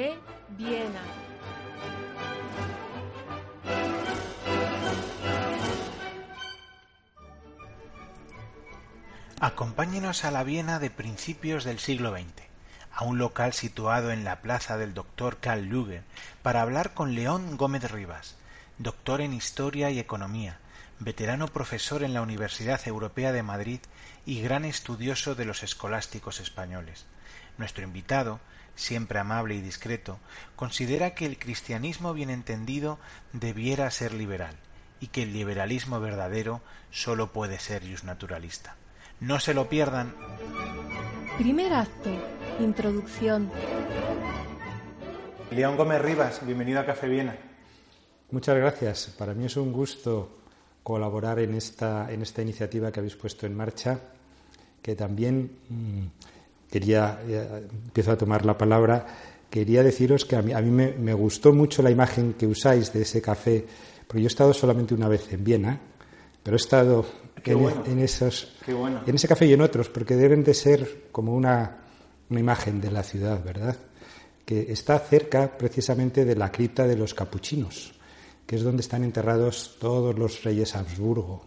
Café Viena. Acompáñenos a la Viena de principios del siglo XX, a un local situado en la plaza del Dr. Karl Luger, para hablar con León Gómez Rivas, doctor en Historia y Economía, veterano profesor en la Universidad Europea de Madrid y gran estudioso de los escolásticos españoles. Nuestro invitado, siempre amable y discreto, considera que el cristianismo bien entendido debiera ser liberal y que el liberalismo verdadero sólo puede ser naturalista. No se lo pierdan. Primer acto. Introducción. León Gómez Rivas, bienvenido a Café Viena. Muchas gracias. Para mí es un gusto colaborar en esta, en esta iniciativa que habéis puesto en marcha, que también mmm, quería, eh, empiezo a tomar la palabra, quería deciros que a mí, a mí me, me, gustó mucho la imagen que usáis de ese café, porque yo he estado solamente una vez en Viena, pero he estado en, bueno. en, esos, bueno. en ese café y en otros, porque deben de ser como una, una imagen de la ciudad, ¿verdad? Que está cerca precisamente de la cripta de los capuchinos que es donde están enterrados todos los reyes Habsburgo,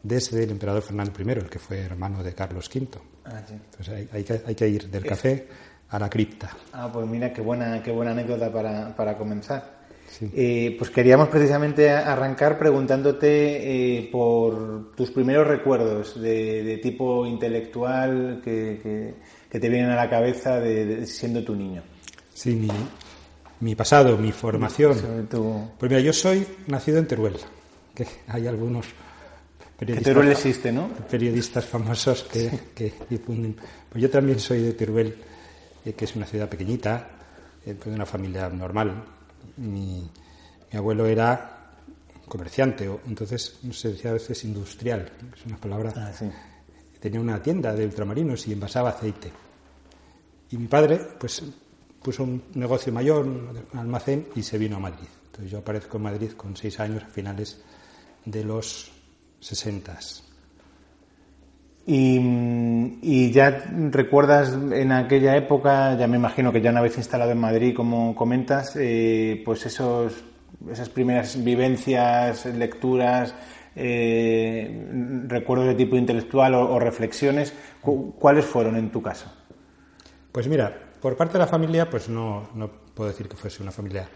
desde el emperador Fernando I, el que fue hermano de Carlos V. Ah, sí. Entonces hay, hay, que, hay, que, ir del café a la cripta. Ah, pues mira, qué buena, qué buena anécdota para, para comenzar. Sí. Eh, pues queríamos precisamente arrancar preguntándote eh, por tus primeros recuerdos de, de tipo intelectual que, que, que, te vienen a la cabeza de, de siendo tu niño. Sí, mi, mi pasado, mi formación. Tu... Pues mira, yo soy nacido en Teruel, que hay algunos periodistas, Teruel existe, ¿no? periodistas famosos que, que, difunden. Pues yo también soy de Teruel, eh, que es una ciudad pequeñita, eh, de una familia normal. Mi, mi, abuelo era comerciante, o, entonces se decía a veces industrial, que es una palabra. Ah, sí. Tenía una tienda de ultramarinos y envasaba aceite. Y mi padre, pues puso un negocio mayor, un almacén, y se vino a Madrid. Entonces yo aparezco en Madrid con seis años a finales de los sesentas. Y, y, ya recuerdas en aquella época, ya me imagino que ya una vez instalado en Madrid, como comentas, eh, pues esos, esas primeras vivencias, lecturas, eh, recuerdos de tipo intelectual o, o reflexiones, ¿cuáles fueron en tu caso? Pues mira, por parte de la familia, pues no, no puedo decir que fuese una familia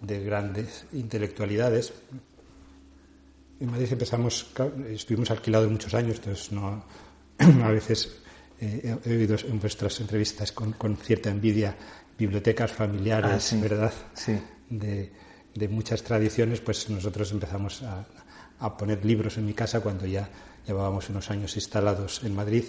de grandes intelectualidades. En Madrid empezamos, estuvimos alquilados muchos años, entonces no, a veces eh, he oído en vuestras entrevistas con, con cierta envidia bibliotecas familiares, ah, sí. ¿verdad? Sí. De, de, muchas tradiciones, pues nosotros empezamos a, a, poner libros en mi casa cuando ya llevábamos unos años instalados en Madrid.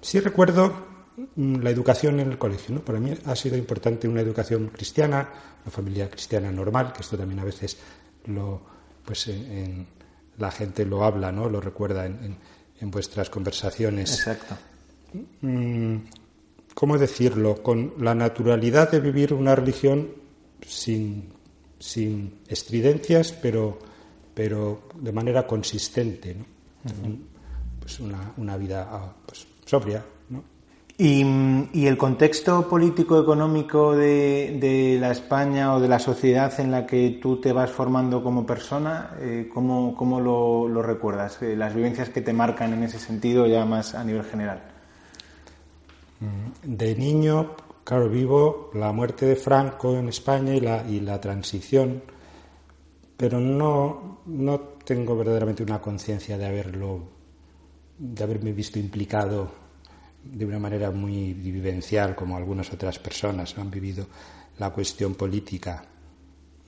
Sí recuerdo la educación en el colegio. ¿no? Para mí ha sido importante una educación cristiana, una familia cristiana normal, que esto también a veces lo, pues en, en la gente lo habla, ¿no? lo recuerda en, en, vuestras conversaciones. Exacto. ¿Cómo decirlo? Con la naturalidad de vivir una religión sin, sin estridencias, pero, pero de manera consistente. ¿no? Uh -huh. Pues una, una vida pues, sobria. Y, el contexto político-económico de, de, la España o de la sociedad en la que tú te vas formando como persona, eh, ¿cómo, cómo lo, lo, recuerdas? Eh, las vivencias que te marcan en ese sentido ya más a nivel general. De niño, claro, vivo la muerte de Franco en España y la, y la transición, pero no, no tengo verdaderamente una conciencia de haberlo, de haberme visto implicado de una manera muy vivencial, como algunas otras personas han vivido la cuestión política.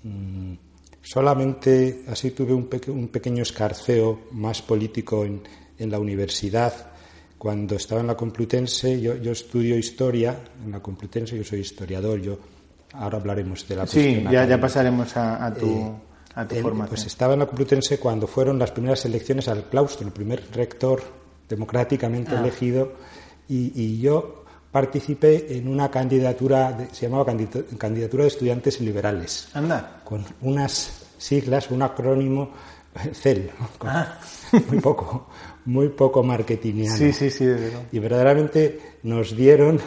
Mm, solamente así tuve un, un, pequeño escarceo más político en, en, la universidad. Cuando estaba en la Complutense, yo, yo, estudio historia en la Complutense, yo soy historiador, yo ahora hablaremos de la Sí, ya, ya, pasaremos a, a tu, eh, a tu formación. Pues estaba en la Complutense cuando fueron las primeras elecciones al claustro, el primer rector democráticamente ah. elegido y, y, yo participé en una candidatura, de, se llamaba candidatura de estudiantes liberales. Anda. Con unas siglas, un acrónimo CEL, con, ah. muy poco, muy poco marketingiano. Sí, sí, sí, desde luego. Y verdaderamente nos dieron,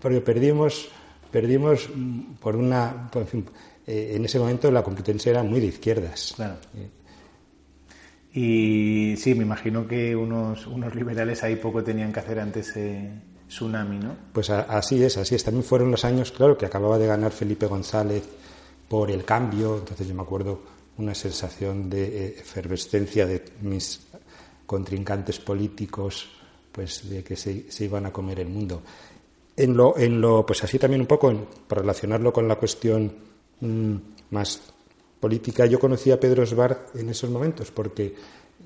porque perdimos perdimos mm, por una. en, fin, eh, en ese momento la Complutense era muy de izquierdas. Claro. Y sí, me imagino que unos, unos liberales ahí poco tenían que hacer ante ese tsunami, ¿no? Pues a- así es, así es. También fueron los años, claro, que acababa de ganar Felipe González por el cambio. Entonces yo me acuerdo una sensación de eh, efervescencia de mis contrincantes políticos, pues de que se, se iban a comer el mundo. En lo, en lo, pues así también un poco, para relacionarlo con la cuestión mm, más política, yo conocí a Pedro Esbar en esos momentos, porque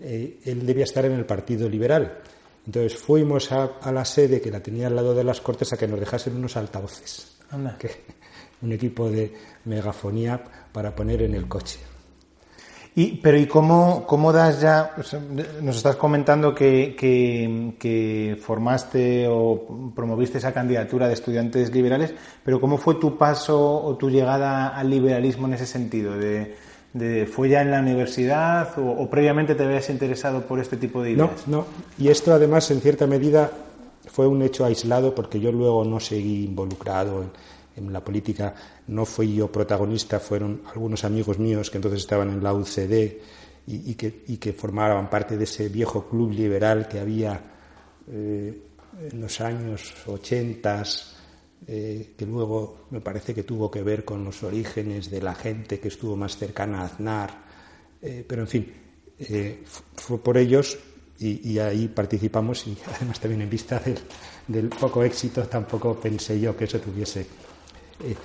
eh, él debía estar en el Partido Liberal. Entonces fuimos a, a la sede que la tenía al lado de las Cortes a que nos dejasen unos altavoces, Anda. que, un equipo de megafonía para poner en el coche. Y, pero ¿y cómo, cómo das ya? o sea, nos estás comentando que, que, que formaste o promoviste esa candidatura de estudiantes liberales, pero ¿cómo fue tu paso o tu llegada al liberalismo en ese sentido? De, de- ¿Fue ya en la universidad o, o previamente te habías interesado por este tipo de No, ideas? no. Y esto además en cierta medida fue un hecho aislado porque yo luego no seguí involucrado en, en la política. No fui yo protagonista, fueron algunos amigos míos que entonces estaban en la UCD y, que, y formaban parte de ese viejo club liberal que había eh, en los años 80, eh, que luego me parece que tuvo que ver con los orígenes de la gente que estuvo más cercana a Aznar. Eh, pero en fin, fu- fue por ellos y, ahí participamos y además también en vista del poco éxito tampoco pensé yo que eso tuviese. Eh,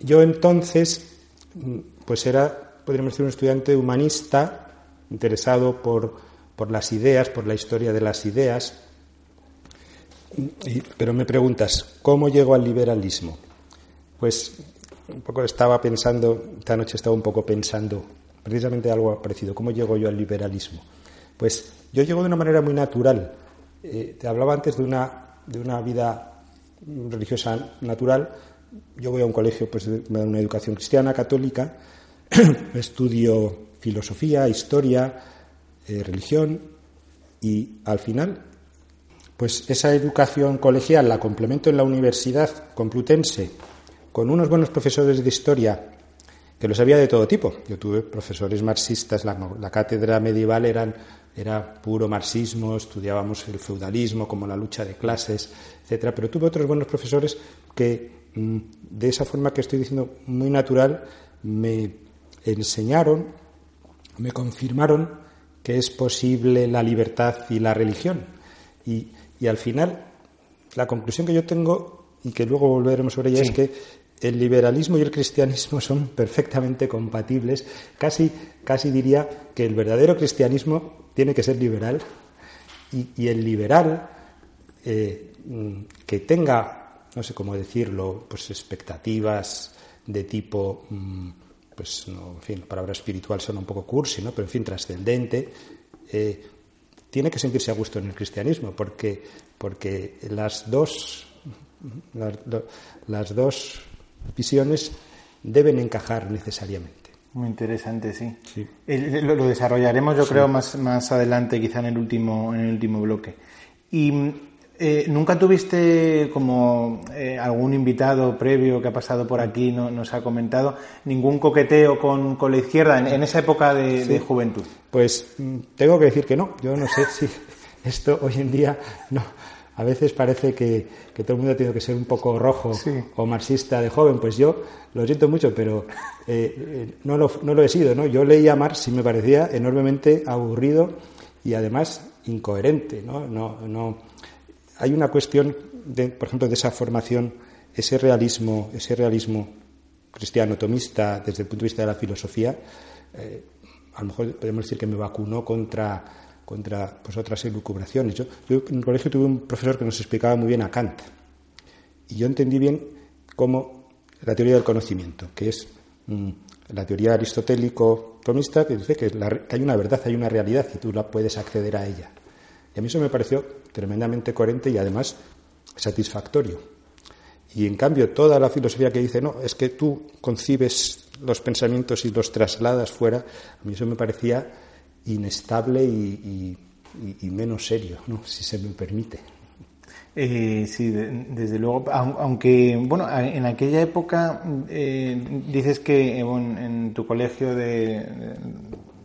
yo- entonces mm, pues era, podríamos decir, un estudiante humanista interesado por, por las ideas, por la historia de las ideas, pero me preguntas, ¿cómo llego al liberalismo? Pues un poco estaba pensando, esta noche estaba un poco pensando precisamente algo parecido, ¿cómo llego yo al liberalismo? Pues yo llego de una manera muy natural. Eh, te hablaba antes de una, de una vida religiosa natural. Yo voy a un colegio, pues me dan una educación cristiana, católica, estudio filosofía, historia, eh, religión y al final pues esa educación colegial la complemento en la Universidad Complutense con unos buenos profesores de historia que los había de todo tipo. Yo tuve profesores marxistas, la, la cátedra medieval eran, era puro marxismo, estudiábamos el feudalismo como la lucha de clases, etcétera, pero tuve otros buenos profesores que de esa forma que estoy diciendo muy natural me enseñaron, me confirmaron que es posible la libertad y la religión. Y, y al final, la conclusión que yo tengo, y que luego volveremos sobre ella, Sí. es que el liberalismo y el cristianismo son perfectamente compatibles. Casi, casi diría que el verdadero cristianismo tiene que ser liberal y, y el liberal eh, mm, que tenga, no sé cómo decirlo, pues expectativas de tipo, mm, pues no, en fin, la palabra espiritual suena un poco cursi, ¿no? Pero en fin, trascendente, eh, tiene que sentirse a gusto en el cristianismo, porque, porque las dos las, do- las dos visiones deben encajar necesariamente. Muy interesante, sí. Sí. Lo desarrollaremos, yo creo, más, más adelante, quizá en el último, en el último bloque. Y eh, nunca tuviste como eh, algún invitado previo que ha pasado por aquí, no, nos ha comentado, ningún coqueteo con, con la izquierda en, en esa época de, de juventud. Pues mm, tengo que decir que no. Yo no sé si esto hoy en día no. A veces parece que, que todo el mundo tiene que ser un poco rojo Sí. o marxista de joven. Pues yo lo siento mucho, pero eh, eh, no, lo, no lo he sido. ¿no? Yo leía Marx y me parecía enormemente aburrido y además incoherente. ¿no? No, no, hay una cuestión, de, por ejemplo, de esa formación, ese realismo, ese realismo cristiano tomista desde el punto de vista de la filosofía, eh, a lo mejor podemos decir que me vacunó contra, contra pues, otras elucubraciones. Yo, yo en el colegio tuve un profesor que nos explicaba muy bien a Kant y yo entendí bien cómo la teoría del conocimiento, que es mm, la teoría aristotélico-tomista, que dice que, la- que hay una verdad, hay una realidad y tú la puedes acceder a ella. A mí eso me pareció tremendamente coherente y además satisfactorio. Y en cambio, toda la filosofía que dice, no, es que tú concibes los pensamientos y los trasladas fuera, a mí eso me parecía inestable y, menos serio, ¿no? si se me permite. Eh, sí, desde luego. Aunque, bueno, en aquella época eh, dices que en, tu colegio de,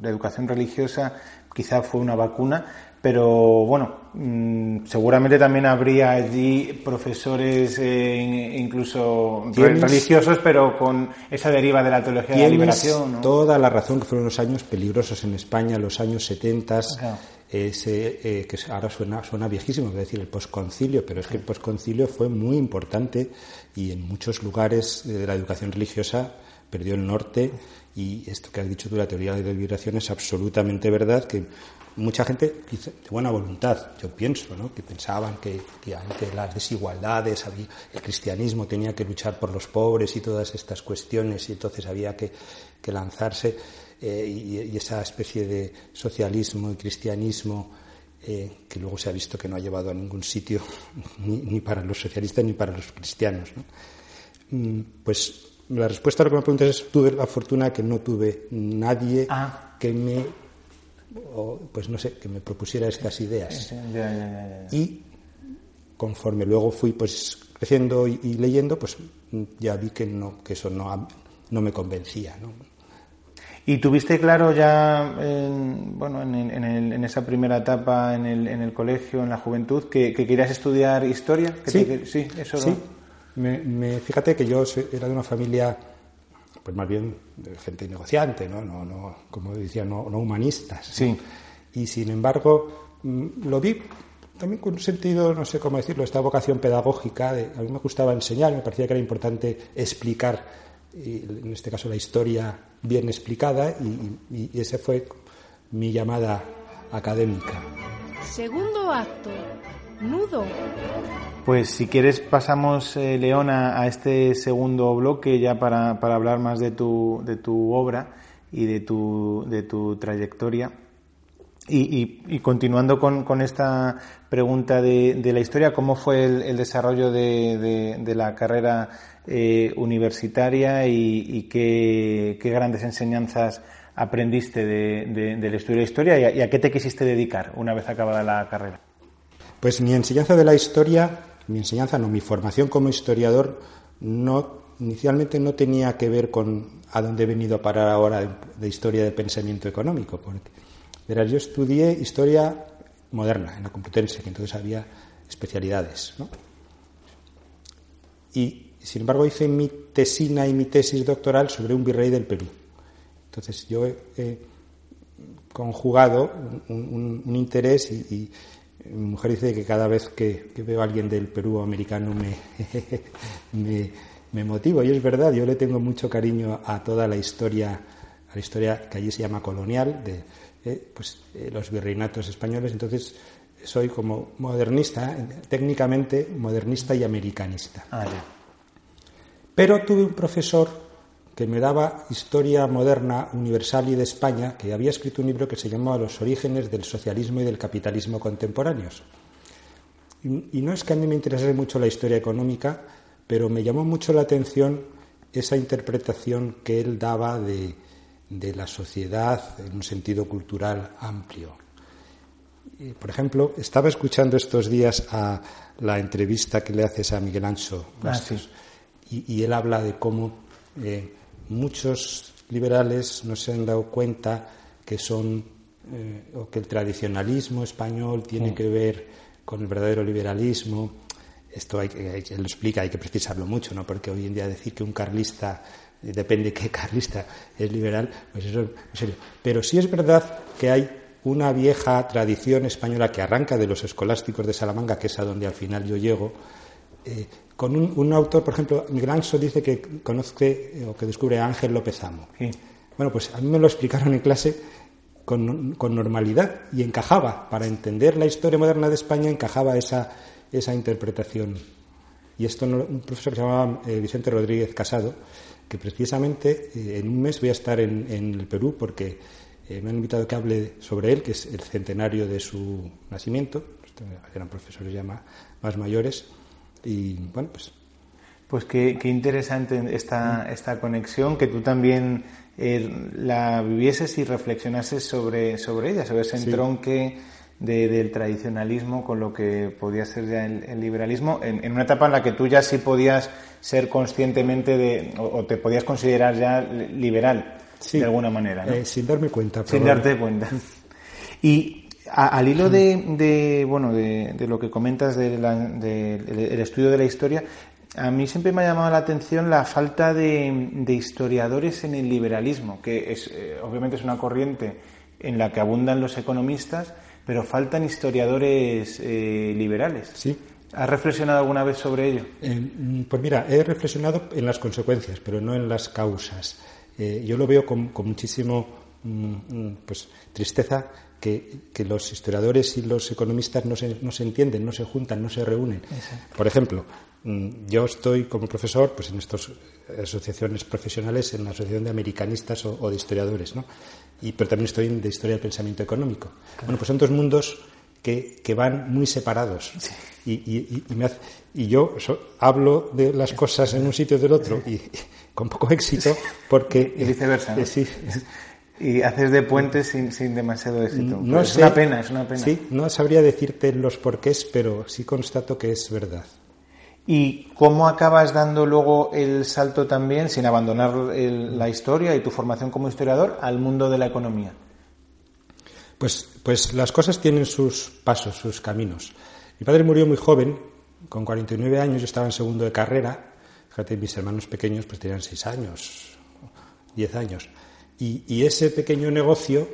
de, educación religiosa quizá fue una vacuna, pero bueno, mm, seguramente también habría allí profesores eh, incluso religiosos, pero con esa deriva de la teología de la liberación. Toda la razón que fueron los años peligrosos en España, los años 70, ese, eh, que ahora suena, suena viejísimo, es decir, el posconcilio, pero es que el posconcilio fue muy importante y en muchos lugares de la educación religiosa perdió el norte y esto que has dicho tú, la teoría de la liberación, es absolutamente verdad, que mucha gente de buena voluntad, yo pienso, ¿no? que pensaban que, ante las desigualdades había, el cristianismo tenía que luchar por los pobres y todas estas cuestiones y entonces había que, lanzarse eh, y, esa especie de socialismo y cristianismo eh, que luego se ha visto que no ha llevado a ningún sitio ni, para los socialistas ni para los cristianos. Mm, pues la respuesta a lo que me preguntas es tuve la fortuna que no tuve nadie ah. que me o, pues no sé, que me propusiera estas ideas. y conforme luego fui pues creciendo y, leyendo, pues ya vi que no, que eso no, no me convencía. ¿no? ¿Y tuviste claro ya, en, bueno, en, en, esa primera etapa en el, en el colegio, en la juventud, que, querías estudiar historia? sí, sí, eso sí. Me, fíjate que yo era de una familia pues más bien gente negociante, ¿no? No, no como decía, no, no humanistas. Sí. Y sin embargo, mm, lo vi también con un sentido, no sé cómo decirlo, esta vocación pedagógica. a mí me gustaba enseñar, me parecía que era importante explicar, en este caso la historia bien explicada, y, y esa fue mi llamada académica. Segundo acto, nudo. Pues si quieres pasamos, eh, Leona, a este segundo bloque ya para, hablar más de tu, de tu obra y de tu, de tu trayectoria. Y, continuando con, esta pregunta de, la historia, ¿cómo fue el, desarrollo de, la carrera eh, universitaria y, qué, grandes enseñanzas aprendiste del estudio de la historia y a qué te quisiste dedicar una vez acabada la carrera? Pues mi enseñanza de la historia mi enseñanza, no, mi formación como historiador no inicialmente no tenía que ver con a dónde he venido a parar ahora de, historia de pensamiento económico, verás, yo estudié historia moderna en la Complutense, que entonces había especialidades, ¿no? Y sin embargo hice mi tesina y mi tesis doctoral sobre un virrey del Perú. Entonces yo he, conjugado un, interés y mi mujer dice que cada vez que, veo a alguien del Perú americano me, me, me, motivo. Y es verdad, yo le tengo mucho cariño a toda la historia, a la historia que allí se llama colonial, de eh, pues, eh, los virreinatos españoles. Entonces, soy como modernista, técnicamente modernista y americanista. Ah, Pero tuve un profesor que me daba Historia Moderna Universal y de España, que había escrito un libro que se llamaba Los orígenes del socialismo y del capitalismo contemporáneos. Y, no es que a mí me interesase mucho la historia económica, pero me llamó mucho la atención esa interpretación que él daba de, la sociedad en un sentido cultural amplio. por ejemplo, estaba escuchando estos días a la entrevista que le haces a Miguel Ancho ah, y, él habla de cómo eh, muchos liberales no se han dado cuenta que son eh, o que el tradicionalismo español tiene mm. que ver con el verdadero liberalismo. Esto hay, lo explica, hay que precisarlo mucho, ¿no? Porque hoy en día decir que un carlista eh, depende qué carlista es liberal, pues eso en serio. Pero sí es verdad que hay una vieja tradición española que arranca de los escolásticos de Salamanca, que es a donde al final yo llego, eh, con un, autor, por ejemplo, Miguel dice que conoce eh, o que descubre a Ángel López Amo. Bueno, pues a mí me lo explicaron en clase con, normalidad y encajaba, para entender la historia moderna de España, encajaba esa, esa interpretación. Y esto un profesor que se llamaba eh, Vicente Rodríguez Casado, que precisamente eh, en un mes voy a estar en, el Perú porque me han invitado a que hable sobre él, que es el centenario de su nacimiento. Eran profesores ya más mayores y bueno, pues. Pues qué, interesante esta, esta conexión, que tú también eh, la vivieses y reflexionases sobre, sobre ella, sobre ese entronque del tradicionalismo con lo que podía ser ya el, liberalismo, en, una etapa en la que tú ya sí podías ser conscientemente de, o, te podías considerar ya liberal, de alguna manera. Eh, sin darme cuenta. Sin darte cuenta. Y al hilo de, bueno, de, lo que comentas del estudio de la historia, a mí siempre me ha llamado la atención la falta de, historiadores en el liberalismo, que es, eh, obviamente es una corriente en la que abundan los economistas, pero faltan historiadores eh, liberales. Sí. ¿Has reflexionado alguna vez sobre ello? Mm, pues mira, he reflexionado en las consecuencias, pero no en las causas. Eh, yo lo veo con, muchísimo mm, mm, pues, tristeza que, los historiadores y los economistas no se, no se, entienden, no se juntan, no se reúnen. Por ejemplo, yo estoy como profesor pues, en estas asociaciones profesionales, en la Asociación de Americanistas o, de Historiadores, ¿no? y, pero también estoy en de Historia del Pensamiento Económico. Bueno, pues son dos mundos que, que van muy separados. Y, y, y, yo hablo de las cosas en un sitio del otro y, con poco éxito porque... Y viceversa. Eh, sí. Y haces de puente sin, sin demasiado éxito. No es una pena, es una pena. Sí, no sabría decirte los porqués, pero sí constato que es verdad. ¿Y cómo acabas dando luego el salto también, sin abandonar la historia y tu formación como historiador, al mundo de la economía? Pues, pues las cosas tienen sus pasos, sus caminos. Mi padre murió muy joven, con 49 años, yo estaba en segundo de carrera. Fíjate, mis hermanos pequeños pues tenían 6 años, 10 años. Y, ese pequeño negocio,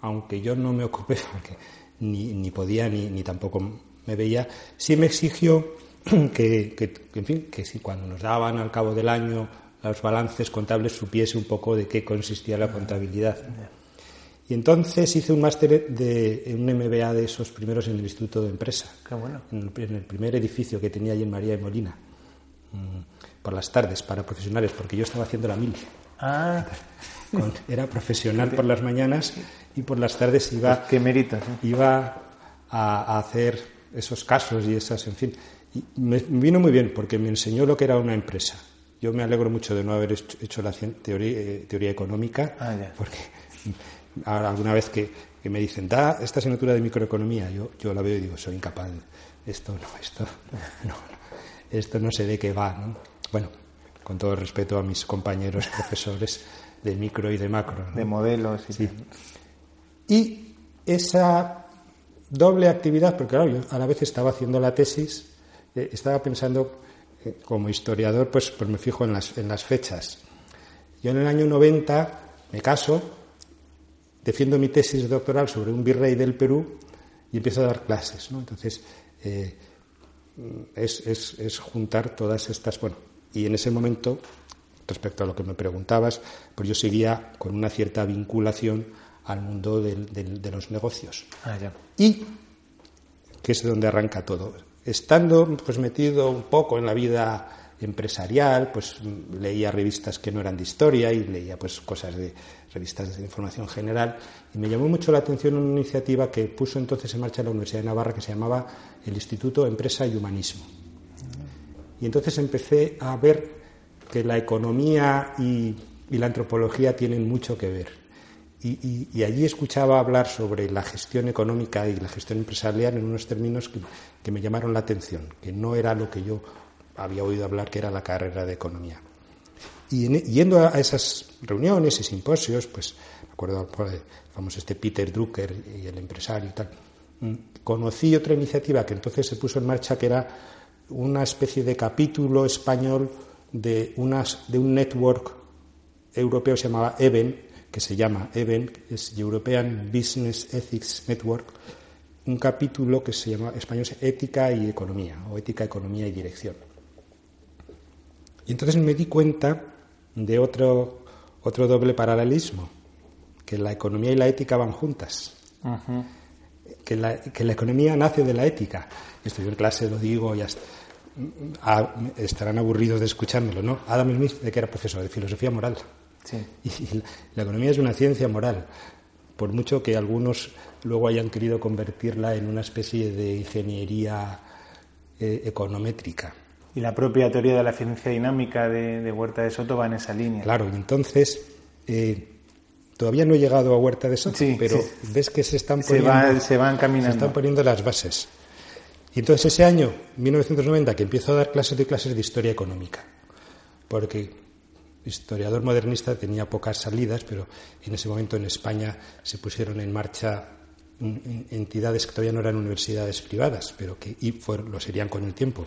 aunque yo no me ocupé, ni, ni podía ni, ni tampoco me veía, sí me exigió que, en fin, que si cuando nos daban al cabo del año los balances contables supiese un poco de qué consistía la contabilidad. Y entonces hice un máster de un MBA de esos primeros en el Instituto de Empresa, en, el, primer edificio que tenía allí en María de Molina, mm, por las tardes para profesionales, porque yo estaba haciendo la mil. Ah. era profesional por las mañanas y por las tardes iba, qué méritos, iba a, a hacer esos casos y esas, en fin, me vino muy bien porque me enseñó lo que era una empresa. Yo me alegro mucho de no haber hecho la teoría, eh, teoría económica, ah, porque alguna vez que, me dicen, da esta asignatura de microeconomía, yo, yo la veo y digo, soy incapaz. Esto no, esto no, esto no sé de qué va. ¿no? Bueno, con todo respeto a mis compañeros profesores de micro y de macro. De modelos. Y, sí. y esa doble actividad, porque claro, yo a la vez estaba haciendo la tesis eh, estaba pensando, eh, como historiador, pues, pues me fijo en las, en las fechas. Yo en el año 90 me caso, defiendo mi tesis doctoral sobre un virrey del Perú y empiezo a dar clases. ¿no? Entonces, eh, es, es, es, juntar todas estas. Bueno, y en ese momento, respecto a lo que me preguntabas, pues yo seguía con una cierta vinculación al mundo de los negocios. Ah, y que es donde arranca todo estando pues metido un poco en la vida empresarial, pues leía revistas que no eran de historia y leía pues cosas de revistas de información general y me llamó mucho la atención una iniciativa que puso entonces en marcha la Universidad de Navarra que se llamaba el Instituto Empresa y Humanismo. Y entonces empecé a ver que la economía y, y la antropología tienen mucho que ver y, allí escuchaba hablar sobre la gestión económica y la gestión empresarial en unos términos que, me llamaron la atención, que no era lo que yo había oído hablar que era la carrera de economía. Y yendo a esas reuniones y simposios, pues me acuerdo famoso este Peter Drucker y el empresario y tal, mm, conocí otra iniciativa que entonces se puso en marcha que era una especie de capítulo español de, unas, de un network europeo que se llamaba EVEN, que se llama EVEN, es European Business Ethics Network, un capítulo que se llama español Ética y Economía, o Ética, Economía y Dirección. Y entonces me di cuenta de otro, otro doble paralelismo, que la economía y la ética van juntas. que, la, que, la, economía nace de la ética. Esto yo en clase lo digo y ah, estarán aburridos de escuchármelo, ¿no? Adam Smith, de que era profesor de filosofía moral. Y la economía es una ciencia moral, por mucho que algunos luego hayan querido convertirla en una especie de ingeniería eh, econométrica. Y la propia teoría de la ciencia dinámica de, Huerta de Soto va en esa línea. Claro, y entonces, eh, todavía no he llegado a Huerta de Soto, pero ves que se están poniendo, se, van caminando. se están poniendo las bases. Y entonces ese año, 1990, que empiezo a dar clases de clases de historia económica, porque historiador modernista tenía pocas salidas, pero en ese momento en España se pusieron en marcha entidades que todavía no eran universidades privadas, pero que y lo serían con el tiempo.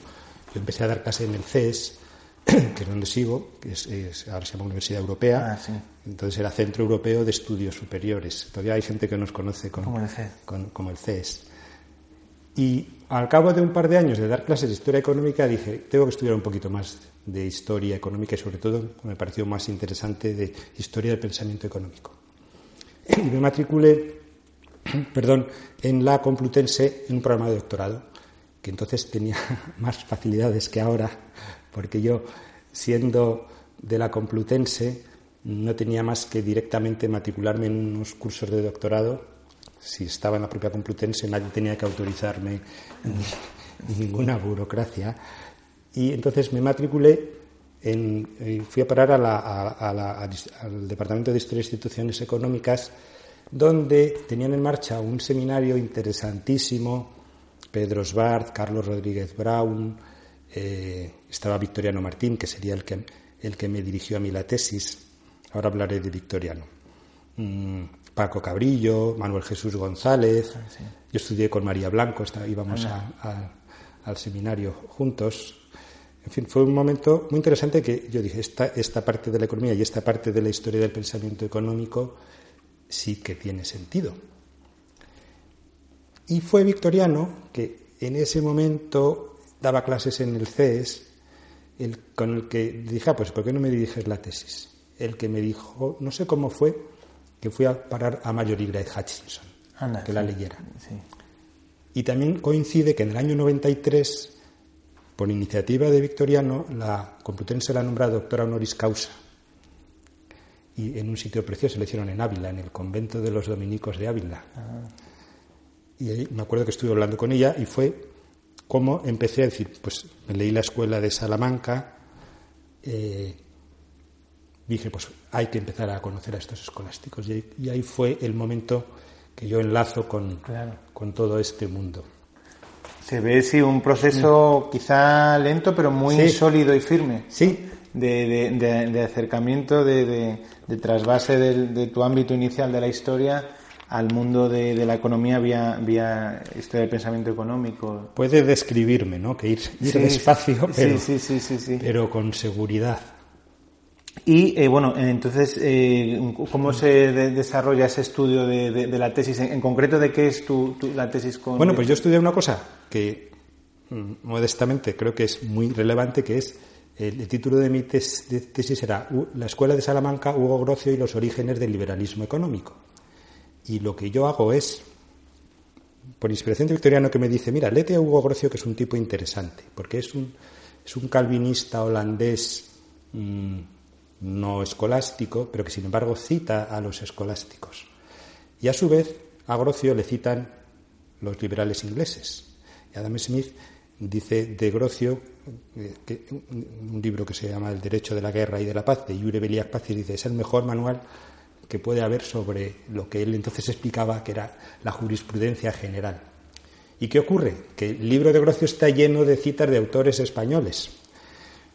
Yo empecé a dar clase en el CES, que es donde sigo, que es, ahora se llama Universidad Europea, ah, entonces era Centro Europeo de Estudios Superiores. Todavía hay gente que nos conoce como el CES. Y al cabo de un par de años de dar clases de historia económica dije, tengo que estudiar un poquito más de historia económica y sobre todo, me pareció más interesante, de historia del pensamiento económico. Y me matriculé, perdón, en la Complutense en un programa de doctorado, que entonces tenía más facilidades que ahora, porque yo, siendo de la Complutense, no tenía más que directamente matricularme en unos cursos de doctorado. Si estaba en la propia Complutense, nadie tenía que autorizarme ninguna burocracia. Y entonces me matriculé, en, eh, fui a parar al Departamento de Historia e Instituciones Económicas, donde tenían en marcha un seminario interesantísimo, Pedro Svart, Carlos Rodríguez Brown, eh, estaba Victoriano Martín, que sería el que, el que me dirigió a mí la tesis, ahora hablaré de Victoriano. Mm, Paco Cabrillo, Manuel Jesús González, ah, yo estudié con María Blanco, íbamos al seminario juntos, en fin, fue un momento muy interesante que yo dije, esta, esta parte de la economía y esta parte de la historia del pensamiento económico sí que tiene sentido. Y fue Victoriano que en ese momento daba clases en el CES, el, con el que dije, ah, pues ¿por qué no me diriges la tesis? El que me dijo, no sé cómo fue, que fui a parar a Marjorie Gray Hutchinson, que la leyera. Y también coincide que en el año 93 por iniciativa de Victoriano, la Complutense la nombra doctora honoris causa. Y en un sitio precioso le hicieron en Ávila, en el convento de los dominicos de Ávila. Ah. Y ahí me acuerdo que estuve hablando con ella y fue como empecé a decir, pues me leí la escuela de Salamanca, eh, dije, pues hay que empezar a conocer a estos escolásticos. Y, ahí fue el momento que yo enlazo con, con todo este mundo. Se ve, sí, un proceso quizá lento, pero muy sólido y firme. Sí. De, acercamiento, de, trasvase de, tu ámbito inicial de la historia al mundo de, la economía vía, vía historia del pensamiento económico. Puede describirme, ¿no? Que ir, despacio, pero, sí, sí, pero con seguridad. Y eh, bueno, entonces, eh, ¿cómo se desarrolla ese estudio de, la tesis? En, concreto, ¿de qué es tu, la tesis con.? Bueno, pues yo estudié una cosa que, mm, modestamente, creo que es muy relevante, que es. El, título de mi tesis era La Escuela de Salamanca, Hugo Grocio y los orígenes del liberalismo económico. Y lo que yo hago es, por inspiración de Victoriano, que me dice: Mira, léete a Hugo Grocio, que es un tipo interesante, porque es un, es un calvinista holandés. Mm, no escolástico, pero que sin embargo cita a los escolásticos. Y a su vez a Grocio le citan los liberales ingleses. Y Adam Smith dice de Grocio, eh, que, un libro que se llama El derecho de la guerra y de la paz, de Jure Beliak Pazzi, dice, es el mejor manual que puede haber sobre lo que él entonces explicaba que era la jurisprudencia general. ¿Y qué ocurre? Que el libro de Grocio está lleno de citas de autores españoles.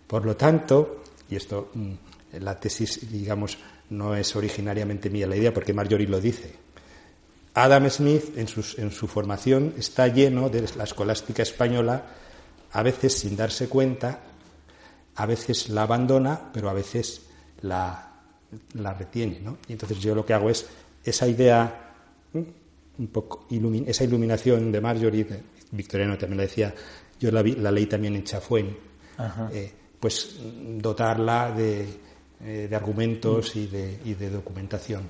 Por lo tanto, y esto mm, la tesis, digamos, no es originariamente mía la idea, porque Marjorie lo dice. Adam Smith, en, su formación, está lleno de la escolástica española, a veces sin darse cuenta, a veces la abandona, pero a veces la, retiene. Y entonces yo lo que hago es esa idea, un poco esa iluminación de Marjorie, Victoriano también la decía, yo la, la leí también en Chafuén, eh, pues dotarla de, eh, de argumentos y de, y de documentación.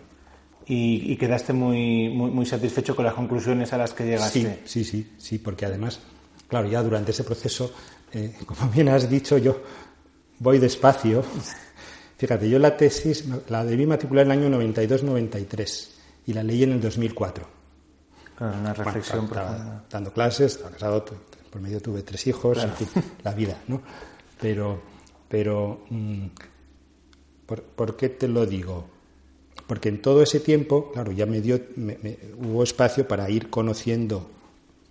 Y, quedaste muy, muy, satisfecho con las conclusiones a las que llegaste. Sí, sí, sí, sí porque además, claro, ya durante ese proceso, eh, como bien has dicho, yo voy despacio. Fíjate, yo la tesis la debí matricular en el año 92-93 y la leí en el 2004. Claro, una reflexión Dando clases, estaba casado, por medio tuve tres hijos, la vida, ¿no? Pero, pero mm, ¿Por, qué te lo digo? porque en todo ese tiempo, claro, ya me dio, hubo espacio para ir conociendo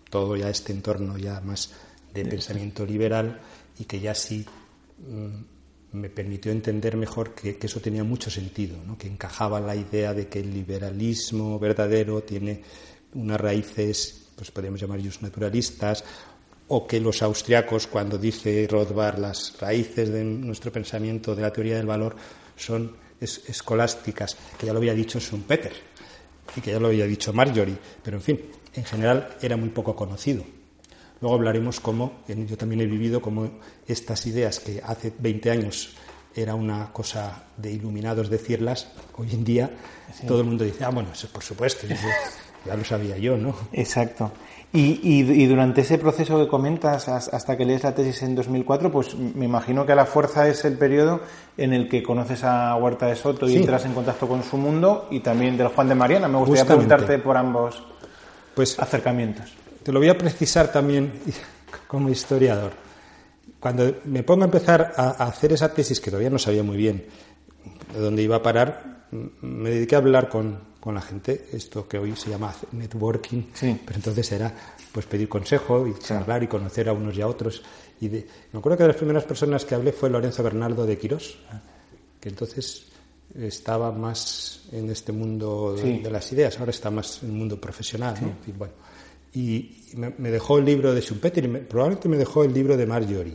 todo ya este entorno ya más de pensamiento liberal y que ya sí mm, me permitió entender mejor que, eso tenía mucho sentido, ¿no? que encajaba la idea de que el liberalismo verdadero tiene unas raíces, pues podríamos llamar ellos naturalistas, o que los austriacos, cuando dice Rothbard, las raíces de nuestro pensamiento de la teoría del valor son escolásticas, que ya lo había dicho Schumpeter y que ya lo había dicho Marjorie, pero en fin, en general era muy poco conocido. Luego hablaremos cómo, yo también he vivido como estas ideas que hace 20 años era una cosa de iluminados decirlas, hoy en día todo el mundo dice, ah, bueno, eso por supuesto, ya lo sabía yo, ¿no? Exacto. Y, durante ese proceso que comentas, hasta que lees la tesis en 2004, pues me imagino que la fuerza es el periodo en el que conoces a Huerta de Soto y entras en contacto con su mundo y también del Juan de Mariana. Me gustaría preguntarte por ambos pues, acercamientos. Te lo voy a precisar también como historiador. Cuando me pongo a empezar a hacer esa tesis, que todavía no sabía muy bien de dónde iba a parar, me dediqué a hablar con, con la gente, esto que hoy se llama networking, pero entonces era pues pedir consejo y charlar y conocer a unos y a otros. Y me acuerdo que de las primeras personas que hablé fue Lorenzo Bernardo de Quirós, que entonces estaba más en este mundo de, las ideas, ahora está más en el mundo profesional. Y, bueno, y me, dejó el libro de Schumpeter y probablemente me dejó el libro de Marjorie.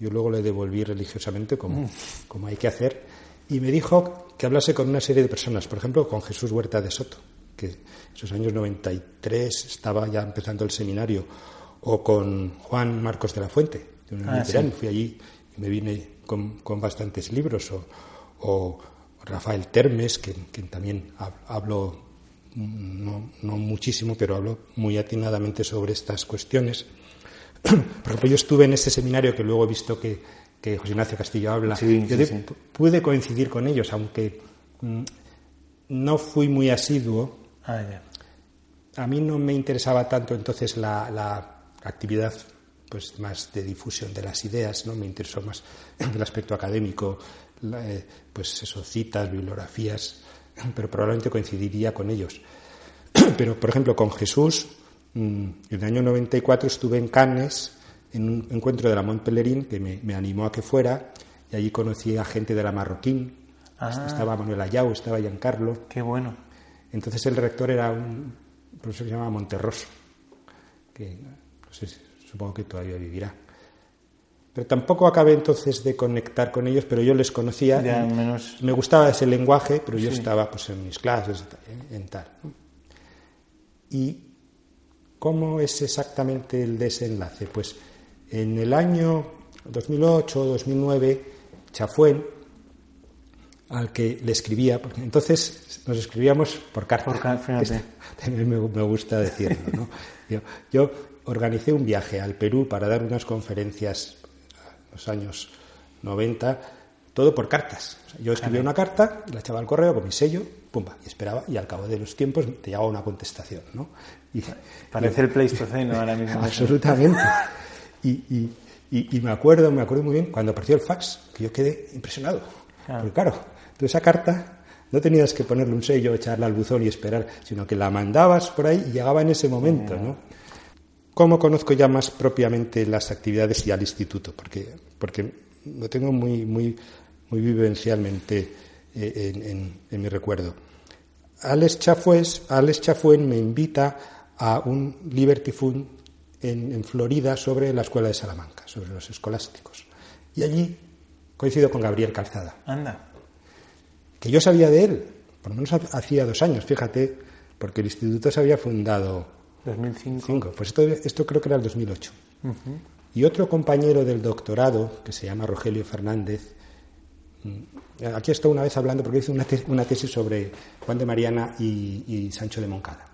Yo luego le devolví religiosamente como, mm. como hay que hacer y me dijo que hablase con una serie de personas, por ejemplo, con Jesús Huerta de Soto, que en esos años 93 estaba ya empezando el seminario, o con Juan Marcos de la Fuente, de un ah, fui allí y me vine con, bastantes libros, o, Rafael Termes, que, también hablo no, no, muchísimo, pero hablo muy atinadamente sobre estas cuestiones. Por ejemplo, yo estuve en ese seminario que luego he visto que, que José Ignacio Castillo habla. yo pude coincidir con ellos, aunque mm, no fui muy asiduo. Ah, a mí no me interesaba tanto entonces la, actividad pues más de difusión de las ideas, ¿no? Me interesó más el aspecto académico, eh, pues eso, citas, bibliografías, pero probablemente coincidiría con ellos. Pero, por ejemplo, con Jesús, mm, en el año 94 estuve en Cannes en un encuentro de la Mont Pelerín que me, animó a que fuera y allí conocí a gente de la Marroquín. Ah. Estaba Manuel Ayau, estaba Giancarlo. Qué bueno. Entonces el rector era un profesor que se llamaba Monterroso, que no sé, supongo que todavía vivirá. Pero tampoco acabé entonces de conectar con ellos, pero yo les conocía. menos... Me gustaba ese lenguaje, pero yo estaba pues, en mis clases, en tal. ¿Y cómo es exactamente el desenlace? Pues en el año 2008-2009, Chafuen, al que le escribía, porque entonces nos escribíamos por carta. también me, gusta decirlo. Yo, organicé un viaje al Perú para dar unas conferencias en los años 90, todo por cartas. yo escribía una carta, la echaba al correo con mi sello, pumba, y esperaba, y al cabo de los tiempos te llegaba una contestación. ¿no? Parece el Pleistoceno ahora mismo. Absolutamente. Y, me acuerdo, me acuerdo muy bien cuando apareció el fax, que yo quedé impresionado. Claro. Porque claro, tú esa carta no tenías que ponerle un sello, echarla al buzón y esperar, sino que la mandabas por ahí y llegaba en ese momento, ¿no? ¿Cómo conozco ya más propiamente las actividades y al instituto? Porque, porque lo tengo muy, muy, muy vivencialmente eh, en, mi recuerdo. Alex Chafuen me invita a un Liberty Fund en, Florida sobre la escuela de Salamanca, sobre los escolásticos. Y allí coincido con Gabriel Calzada. Anda. Que yo sabía de él, por lo menos hacía dos años, fíjate, porque el instituto se había fundado. 2005. Pues esto, esto creo que era el 2008. Y otro compañero del doctorado, que se llama Rogelio Fernández, mm, aquí estoy una vez hablando porque hice una, tesis sobre Juan de Mariana y Sancho de Moncada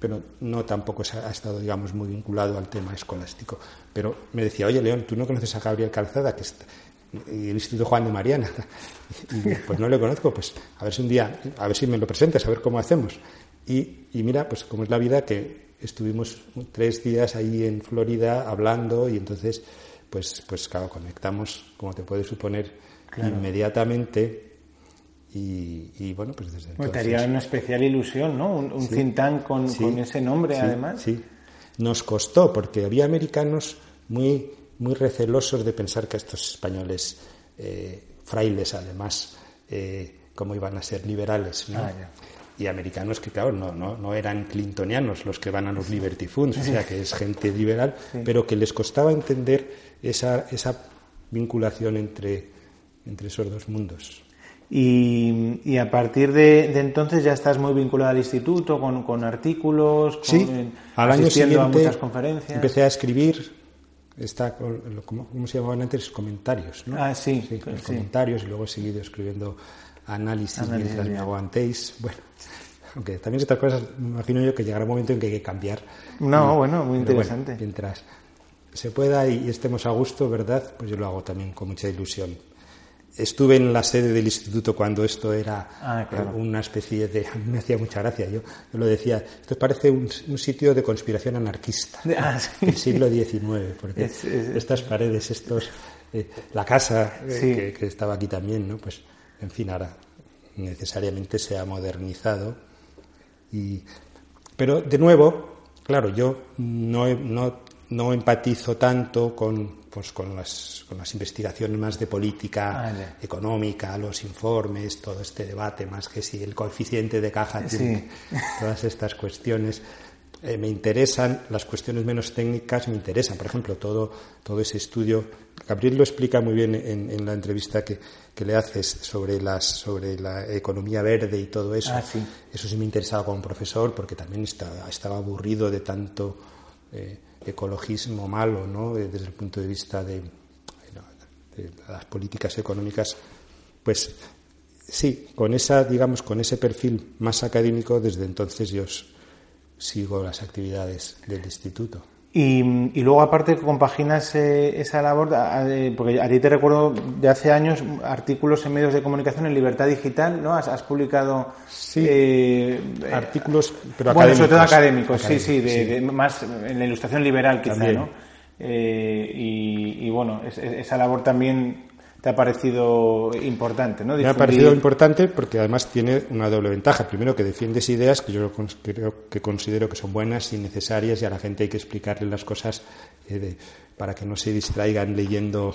pero no tampoco ha estado, digamos, muy vinculado al tema escolástico. Pero me decía, oye, León, ¿tú no conoces a Gabriel Calzada, que está el Instituto Juan de Mariana? Y pues no le conozco, pues a ver si un día, a ver si me lo presentas, a ver cómo hacemos. Y, mira, pues como es la vida, que estuvimos tres días ahí en Florida hablando y entonces, pues, pues claro, conectamos, como te puedes suponer, inmediatamente Y, bueno, pues desde entonces... te haría una especial ilusión, ¿no? Un, un think tank con, ese nombre, además. Sí, nos costó, porque había americanos muy, muy recelosos de pensar que estos españoles, eh, frailes además, eh, como iban a ser liberales, ¿no? Ah, y americanos que, claro, no, no, no, eran clintonianos los que van a los Liberty Funds, o sea, que es gente liberal, pero que les costaba entender esa, esa vinculación entre, entre esos dos mundos. Y, y a partir de, entonces ya estás muy vinculado al instituto, con, con artículos, con, sí, al año siguiente a muchas conferencias. Empecé a escribir, está, ¿cómo, se llamaban antes? Comentarios, ¿no? Ah, sí. sí, comentarios y luego he seguido escribiendo análisis, mientras me aguantéis. Bueno, aunque también estas cosas, me imagino yo que llegará un momento en que hay que cambiar. No, bueno, muy interesante. mientras se pueda y estemos a gusto, ¿verdad? Pues yo lo hago también con mucha ilusión. Estuve en la sede del instituto cuando esto era ah, una especie de... A mí me hacía mucha gracia. Yo, lo decía, esto parece un, sitio de conspiración anarquista ah, del siglo XIX, porque estas paredes, estos... Eh, la casa eh, que, estaba aquí también, ¿no? Pues, en fin, ahora necesariamente se ha modernizado. Y, pero, de nuevo, claro, yo no, no no empatizo tanto con, pues, con, las, con las investigaciones más de política económica, los informes, todo este debate, más que si el coeficiente de caja tiene todas estas cuestiones. Eh, me interesan, las cuestiones menos técnicas me interesan. Por ejemplo, todo, todo ese estudio, Gabriel lo explica muy bien en, la entrevista que, que, le haces sobre, las, sobre la economía verde y todo eso. Ah, eso sí me interesaba como profesor porque también estaba, estaba aburrido de tanto... Eh, ecologismo malo, ¿no? Desde el punto de vista de, las políticas económicas, pues sí, con esa, digamos, con ese perfil más académico, desde entonces yo sigo las actividades del instituto. Y, luego, aparte, compaginas eh, esa labor, porque a ti te recuerdo de hace años artículos en medios de comunicación en Libertad Digital, ¿no? Has, publicado. Sí, eh, artículos, pero bueno, sobre todo académicos, sí, sí, de, más en la ilustración liberal, quizá, ¿no? Eh, y, y, bueno, esa labor también te ha parecido importante, ¿no? Me ha parecido importante porque además tiene una doble ventaja. Primero, que defiendes ideas que yo creo que considero que son buenas y necesarias y a la gente hay que explicarle las cosas eh, para que no se distraigan leyendo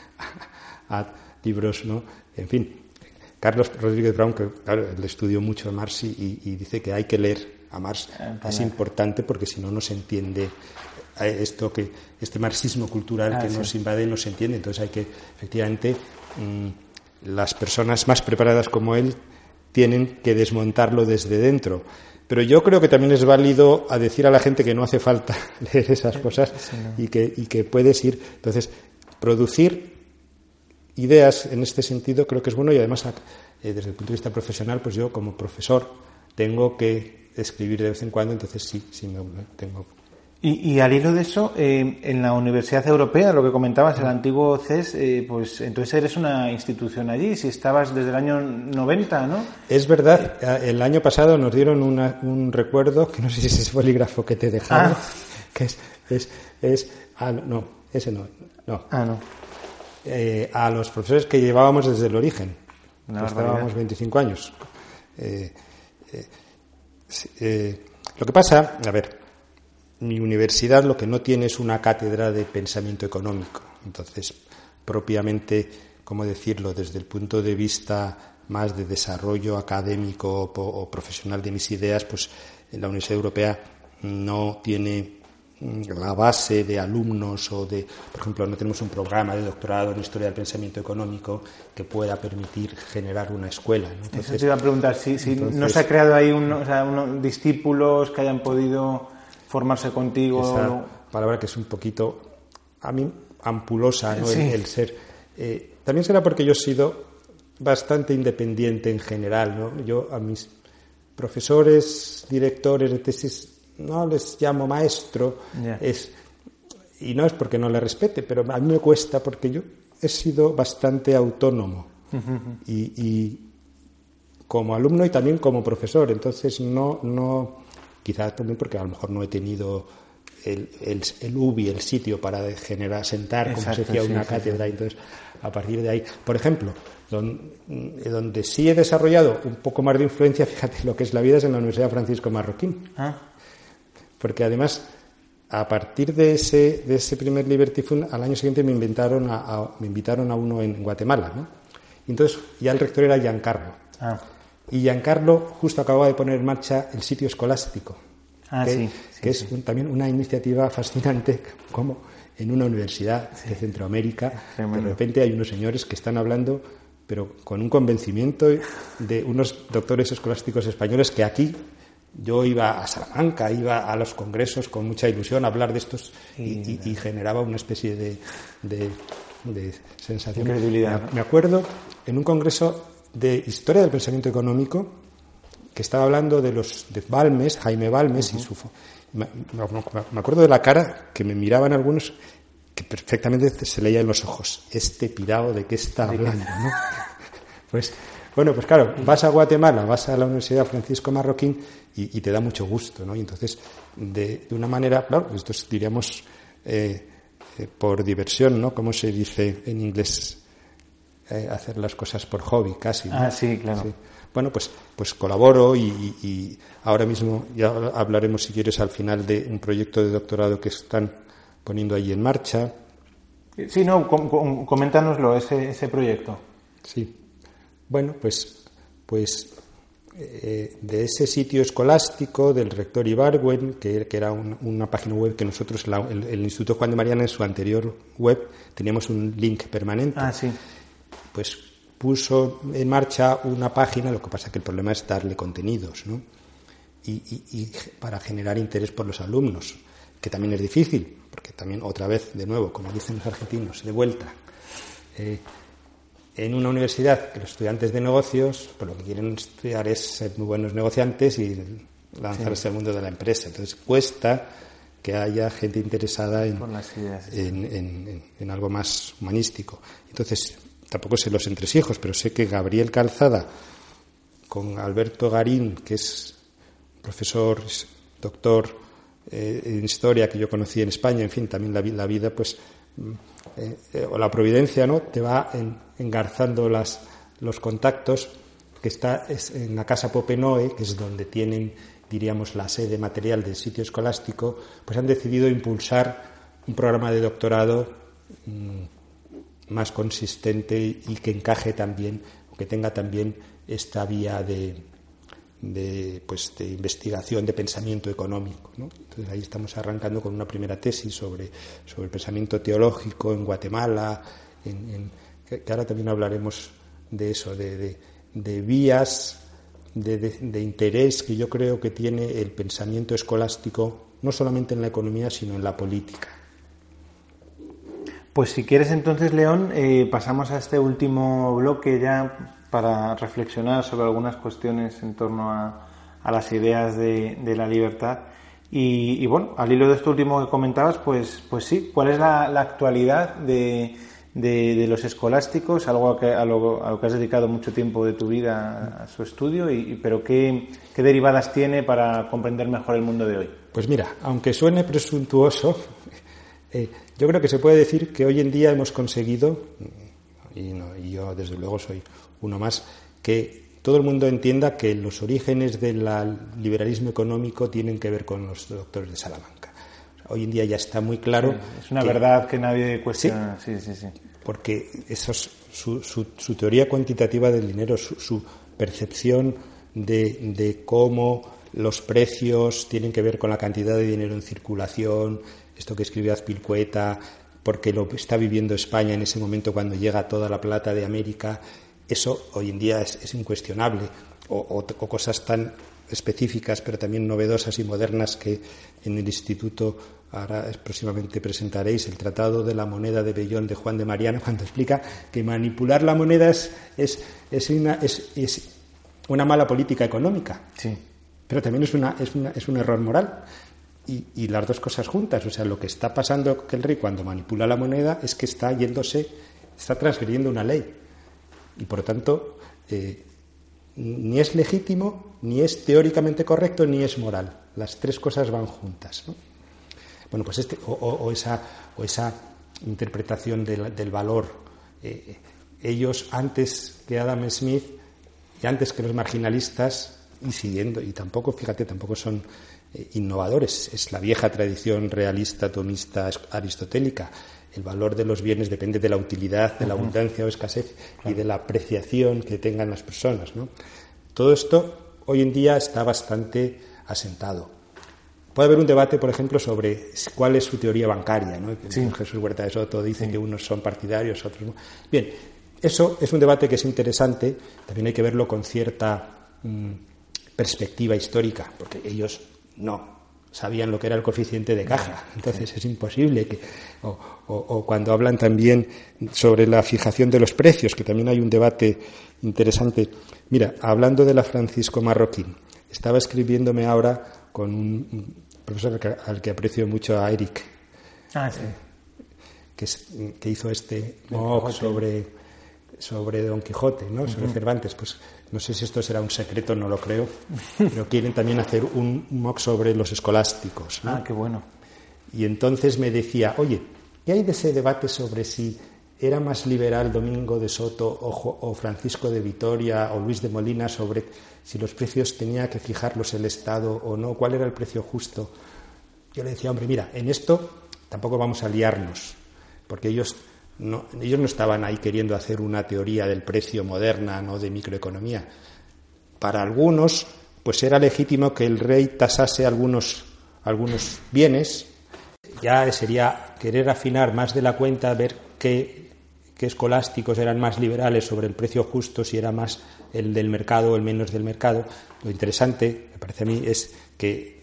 a, libros, ¿no? En fin, Carlos Rodríguez Brown, que claro, estudió mucho a Marx y, y dice que hay que leer a Marx. Ah, es importante porque si no, no se entiende esto que este marxismo cultural ah, que nos invade no se entiende. Entonces hay que, efectivamente, mm, las personas más preparadas como él tienen que desmontarlo desde dentro. Pero yo creo que también es válido a decir a la gente que no hace falta leer esas cosas y, que, y que puedes ir. Entonces, producir ideas en este sentido creo que es bueno y además, eh, desde el punto de vista profesional, pues yo como profesor tengo que escribir de vez en cuando, entonces sí, sí me, tengo y, al hilo de eso, eh, en la Universidad Europea, lo que comentabas, el antiguo CES, eh, pues entonces eres una institución allí, si estabas desde el año 90, ¿no? Es verdad, eh, el año pasado nos dieron un recuerdo, que no sé si es ese bolígrafo que te dejaron, ah. que es, es, es, ah, no, ese no, no. Ah, no. a los profesores que llevábamos desde el origen, no, estábamos 25 años. lo que pasa, a ver, mi universidad lo que no tiene es una cátedra de pensamiento económico. Entonces, propiamente, ¿cómo decirlo? Desde el punto de vista más de desarrollo académico o, profesional de mis ideas, pues la Universidad Europea no tiene mm, la base de alumnos o de, por ejemplo, no tenemos un programa de doctorado en historia del pensamiento económico que pueda permitir generar una escuela. Entonces, Eso te iba a preguntar, si, no se ha creado ahí unos discípulos que hayan podido formarse contigo. Esa palabra que es un poquito, a mí, ampulosa, ¿no? El, ser. Eh, también será porque yo he sido bastante independiente en general, ¿no? Yo a mis profesores, directores de tesis, no les llamo maestro, es, y no es porque no le respete, pero a mí me cuesta porque yo he sido bastante autónomo y, y, como alumno y también como profesor, entonces no, no, Quizás también porque a lo mejor no he tenido el, el, UBI, el sitio para generar, sentar, como se decía, una cátedra. Entonces, a partir de ahí, por ejemplo, donde, donde, sí he desarrollado un poco más de influencia, fíjate lo que es la vida, es en la Universidad Francisco Marroquín. Ah. Porque además, a partir de ese, de ese primer Liberty Fund, al año siguiente me invitaron a, me invitaron a uno en Guatemala. ¿no? entonces ya el rector era Giancarlo. Ah. Y Giancarlo justo acababa de poner en marcha el sitio escolástico, ah, que, es también una iniciativa fascinante, como en una universidad de Centroamérica, de repente hay unos señores que están hablando, pero con un convencimiento de unos doctores escolásticos españoles que aquí yo iba a Salamanca, iba a los congresos con mucha ilusión a hablar de estos y, generaba una especie de, de, de sensación. Me acuerdo en un congreso de historia del pensamiento económico que estaba hablando de los de Balmes, Jaime Balmes y su me, me, acuerdo de la cara que me miraban algunos que perfectamente se leía en los ojos este pirado de qué está hablando, ¿no? Pues bueno, pues claro, vas a Guatemala, vas a la Universidad Francisco Marroquín y, te da mucho gusto, ¿no? Y entonces, de, una manera, claro, esto es, diríamos, eh, eh, por diversión, ¿no? Como se dice en inglés, eh, hacer las cosas por hobby, casi. Ah, sí, claro. Bueno, pues, pues colaboro y, ahora mismo ya hablaremos, si quieres, al final de un proyecto de doctorado que están poniendo ahí en marcha. Sí, no, coméntanoslo, ese, ese proyecto. Sí. Bueno, pues, pues eh, de ese sitio escolástico del rector Ibargüen, que, que era una página web que nosotros, el, el, Instituto Juan de Mariana, en su anterior web, teníamos un link permanente. Ah, sí pues puso en marcha una página, lo que pasa que el problema es darle contenidos, ¿no? Y, para generar interés por los alumnos, que también es difícil, porque también otra vez, de nuevo, como dicen los argentinos, de vuelta, eh, en una universidad que los estudiantes de negocios, pues lo que quieren estudiar es ser muy buenos negociantes y lanzarse al mundo de la empresa. Entonces cuesta que haya gente interesada en, en, en algo más humanístico. Entonces, tampoco sé los entresijos, pero sé que Gabriel Calzada con Alberto Garín, que es profesor, doctor eh, en historia que yo conocí en España, en fin, también la, vida, pues, mm, eh, o la providencia, ¿no? Te va engarzando las, los contactos, que está en la Casa Popenoe, que es donde tienen, diríamos, la sede material del sitio escolástico, pues han decidido impulsar un programa de doctorado mm, más consistente y que encaje también, que tenga también esta vía de, de, pues, de investigación, de pensamiento económico. Entonces ahí estamos arrancando con una primera tesis sobre, sobre el pensamiento teológico en Guatemala, en, que, ahora también hablaremos de eso, de, de, vías de, de, interés que yo creo que tiene el pensamiento escolástico, no solamente en la economía, sino en la política. Pues si quieres entonces, León, eh, pasamos a este último bloque ya para reflexionar sobre algunas cuestiones en torno a, las ideas de, la libertad. Y, bueno, al hilo de esto último que comentabas, pues, pues sí, ¿cuál es la, actualidad de, los escolásticos? Algo a, que, lo, que has dedicado mucho tiempo de tu vida a su estudio, y, pero ¿qué, ¿qué derivadas tiene para comprender mejor el mundo de hoy? Pues mira, aunque suene presuntuoso, eh, yo creo que se puede decir que hoy en día hemos conseguido, y, yo desde luego soy uno más, que todo el mundo entienda que los orígenes del liberalismo económico tienen que ver con los doctores de Salamanca. hoy en día ya está muy claro. es una verdad que nadie cuestiona. Sí, sí, sí. Porque eso es su, teoría cuantitativa del dinero, su, percepción de cómo los precios tienen que ver con la cantidad de dinero en circulación, esto que escribió Azpilcueta, porque lo está viviendo España en ese momento cuando llega toda la plata de América, eso hoy en día es, incuestionable. O, cosas tan específicas, pero también novedosas y modernas que en el Instituto ahora próximamente presentaréis el Tratado de la Moneda de Bellón de Juan de Mariana, cuando explica que manipular la moneda es, es, es, una, es una, mala política económica. Sí. Pero también es, una, es, una, es un error moral y, las dos cosas juntas. O sea, lo que está pasando el rey cuando manipula la moneda es que está yéndose, está transgrediendo una ley. Y por tanto, eh, ni es legítimo, ni es teóricamente correcto, ni es moral. Las tres cosas van juntas. Bueno, pues este, o, esa, o esa interpretación del, valor. Eh, ellos, antes que Adam Smith y antes que los marginalistas, y siguiendo, y tampoco, fíjate, tampoco son eh, innovadores, es la vieja tradición realista, tomista, aristotélica. El valor de los bienes depende de la utilidad, de la abundancia o escasez y de la apreciación que tengan las personas. ¿no? Todo esto hoy en día está bastante asentado. Puede haber un debate, por ejemplo, sobre cuál es su teoría bancaria. ¿no? Jesús Huerta de Soto dice que unos son partidarios, otros no. Bien, eso es un debate que es interesante, también hay que verlo con cierta mm, perspectiva histórica, porque ellos no sabían lo que era el coeficiente de caja, entonces es imposible que... O, cuando hablan también sobre la fijación de los precios, que también hay un debate interesante. Mira, hablando de la Francisco Marroquín, estaba escribiéndome ahora con un profesor al que aprecio mucho, a Eric, ah, sí. que, hizo este sobre, sobre Don Quijote, ¿no? sobre Cervantes. Pues no sé si esto será un secreto, no lo creo, pero quieren también hacer un MOOC sobre los escolásticos. Ah, qué bueno. Y entonces me decía, oye, ¿qué hay de ese debate sobre si era más liberal Domingo de Soto o, Francisco de Vitoria o Luis de Molina sobre si los precios tenía que fijarlos el Estado o no, cuál era el precio justo. Yo le decía, hombre, mira, en esto tampoco vamos a liarnos, porque ellos no, ellos no estaban ahí queriendo hacer una teoría del precio moderna, no de microeconomía. Para algunos, pues era legítimo que el rey tasase algunos, algunos bienes, ya sería querer afinar más de la cuenta, ver qué que escolásticos eran más liberales sobre el precio justo, si era más el del mercado o el menos del mercado. Lo interesante, me parece a mí, es que,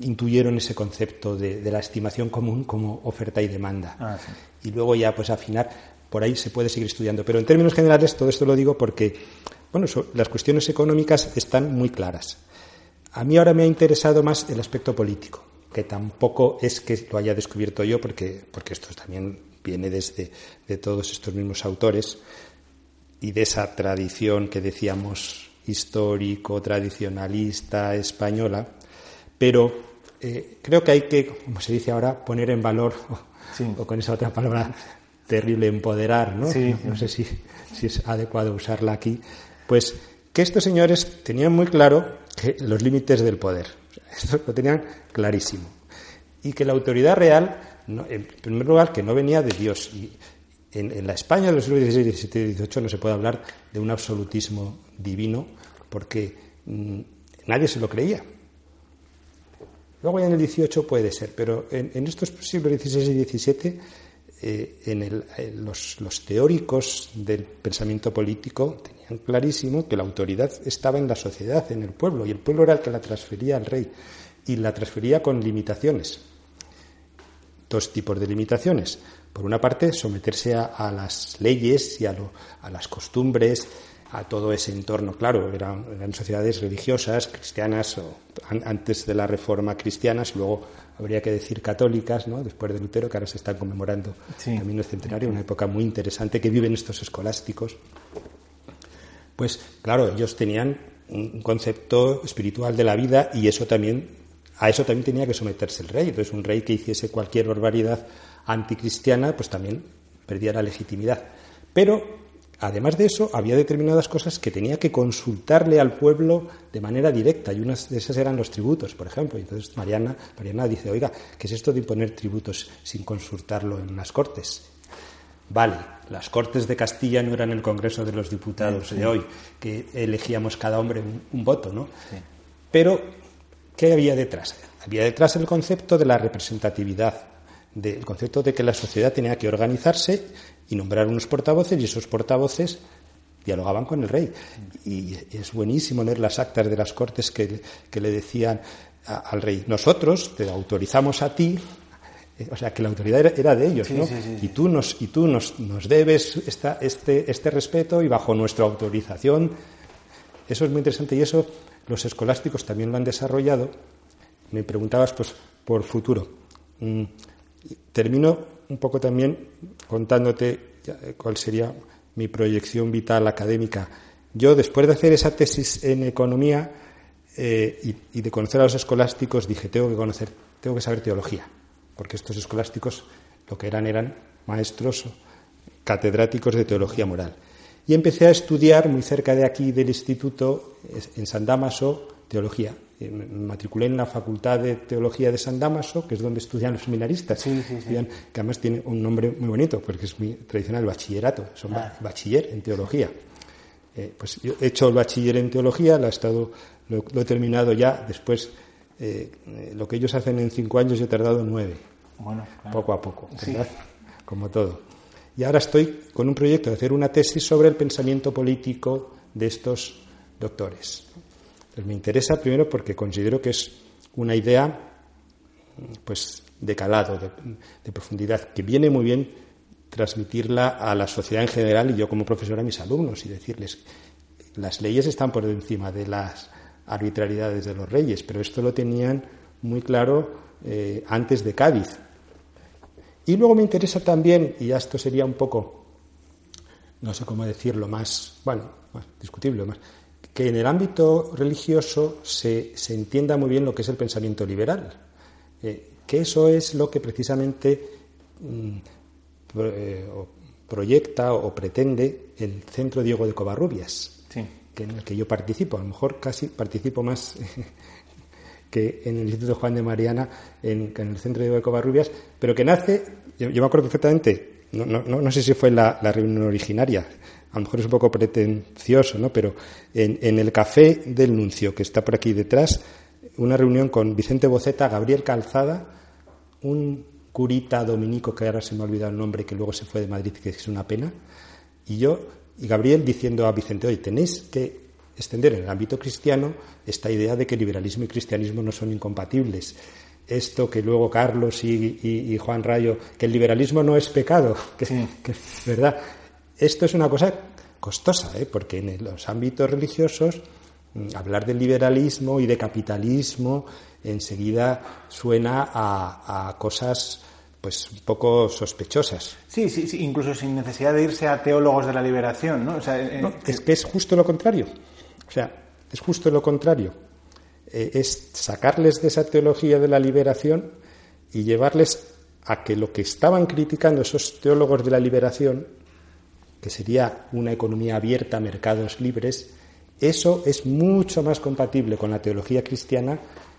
intuyeron ese concepto de, la estimación común como oferta y demanda. Ah, y luego ya, pues afinar, por ahí se puede seguir estudiando. Pero en términos generales, todo esto lo digo porque, bueno, las cuestiones económicas están muy claras. A mí ahora me ha interesado más el aspecto político, que tampoco es que lo haya descubierto yo, porque, porque esto también viene desde de todos estos mismos autores y de esa tradición que decíamos histórico, tradicionalista, española, pero eh, creo que hay que, como se dice ahora, poner en valor, o, con esa otra palabra terrible, empoderar, ¿no? No sé si, si es adecuado usarla aquí, pues que estos señores tenían muy claro que los límites del poder, esto lo tenían clarísimo, y que la autoridad real en primer lugar, que no venía de Dios. Y en, la España de los siglos XVI, XVII y XVIII no se puede hablar de un absolutismo divino porque mm, nadie se lo creía. Luego ya en el XVIII puede ser, pero en, estos siglos XVI y XVII, eh, en los, los teóricos del pensamiento político tenían clarísimo que la autoridad estaba en la sociedad, en el pueblo, y el pueblo era el que la transfería al rey, y la transfería con limitaciones dos tipos de limitaciones. Por una parte, someterse a, las leyes y a, las costumbres, a todo ese entorno. Claro, eran, sociedades religiosas, cristianas, o, antes de la reforma cristianas, luego habría que decir católicas, ¿no? después de Lutero, que ahora se están conmemorando también el centenario, una época muy interesante que viven estos escolásticos. Pues claro, ellos tenían un concepto espiritual de la vida y eso también a eso también tenía que someterse el rey. Entonces, un rey que hiciese cualquier barbaridad anticristiana, pues también perdía la legitimidad. Pero, además de eso, había determinadas cosas que tenía que consultarle al pueblo de manera directa, y unas de esas eran los tributos, por ejemplo. entonces Mariana, Mariana dice, oiga, ¿qué es esto de imponer tributos sin consultarlo en las cortes? Vale, las Cortes de Castilla no eran el Congreso de los Diputados de hoy, que elegíamos cada hombre un, voto, ¿no? Pero ¿Qué había detrás? Había detrás el concepto de la representatividad, del concepto de que la sociedad tenía que organizarse y nombrar unos portavoces y esos portavoces dialogaban con el rey. Y es buenísimo leer las actas de las cortes que, le decían al rey, nosotros te autorizamos a ti, eh, o sea, que la autoridad era, de ellos, ¿no? y tú nos, y tú nos, nos debes esta, este, este respeto y bajo nuestra autorización. Eso es muy interesante y eso los escolásticos también lo han desarrollado. Me preguntabas, pues, por futuro. Mm, termino un poco también contándote eh, cuál sería mi proyección vital académica. Yo, después de hacer esa tesis en economía eh, y, de conocer a los escolásticos, dije, tengo que conocer, tengo que saber teología. porque estos escolásticos lo que eran eran maestros catedráticos de teología moral. Y empecé a estudiar muy cerca de aquí del instituto, en San Damaso, teología. Me matriculé en la Facultad de Teología de San Damaso, que es donde estudian los seminaristas, que además tiene un nombre muy bonito, porque es muy tradicional, bachillerato, son ah. bachiller en teología. Eh, pues yo he hecho el bachiller en teología, lo he, estado, lo, he terminado ya, después eh, lo que ellos hacen en cinco años yo he tardado nueve, bueno, poco a poco, ¿verdad? Como todo. Y ahora estoy con un proyecto de hacer una tesis sobre el pensamiento político de estos doctores. Me interesa primero porque considero que es una idea pues de calado, de profundidad, que viene muy bien transmitirla a la sociedad en general y yo como profesor a mis alumnos y decirles, las leyes están por encima de las arbitrariedades de los reyes, pero esto lo tenían muy claro eh, antes de Cádiz. Y luego me interesa también, y ya esto sería un poco, no sé cómo decirlo, más, bueno, más discutible, más, que en el ámbito religioso se, se entienda muy bien lo que es el pensamiento liberal, eh, que eso es lo que precisamente mm, eh, proyecta o pretende el Centro Diego de Covarrubias, que en el que yo participo. A lo mejor casi participo más que en el Instituto Juan de Mariana, en, el Centro Diego de Covarrubias, pero que nace, yo, me acuerdo perfectamente, no, no, no, sé si fue la, reunión originaria, a lo mejor es un poco pretencioso, ¿no? pero en, en el café del Nuncio, que está por aquí detrás, una reunión con Vicente Boceta, Gabriel Calzada, un curita dominico, que ahora se me ha olvidado el nombre, que luego se fue de Madrid, que es una pena, y yo, y Gabriel diciendo a Vicente, oye, tenéis que extender en el ámbito cristiano esta idea de que liberalismo y cristianismo no son incompatibles. Esto que luego Carlos y, Juan Rayo, que el liberalismo no es pecado, que, que, verdad. Esto es una cosa costosa, ¿eh? porque en los ámbitos religiosos mm, hablar del liberalismo y de capitalismo enseguida suena a, cosas pues un poco sospechosas. Sí, sí, sí, incluso sin necesidad de irse a teólogos de la liberación, ¿no? Eh, eh, es que es justo lo contrario. O sea, es justo lo contrario. Eh, es sacarles de esa teología de la liberación y llevarles a que lo que estaban criticando esos teólogos de la liberación, que sería una economía abierta, mercados libres, eso es mucho más compatible con la teología cristiana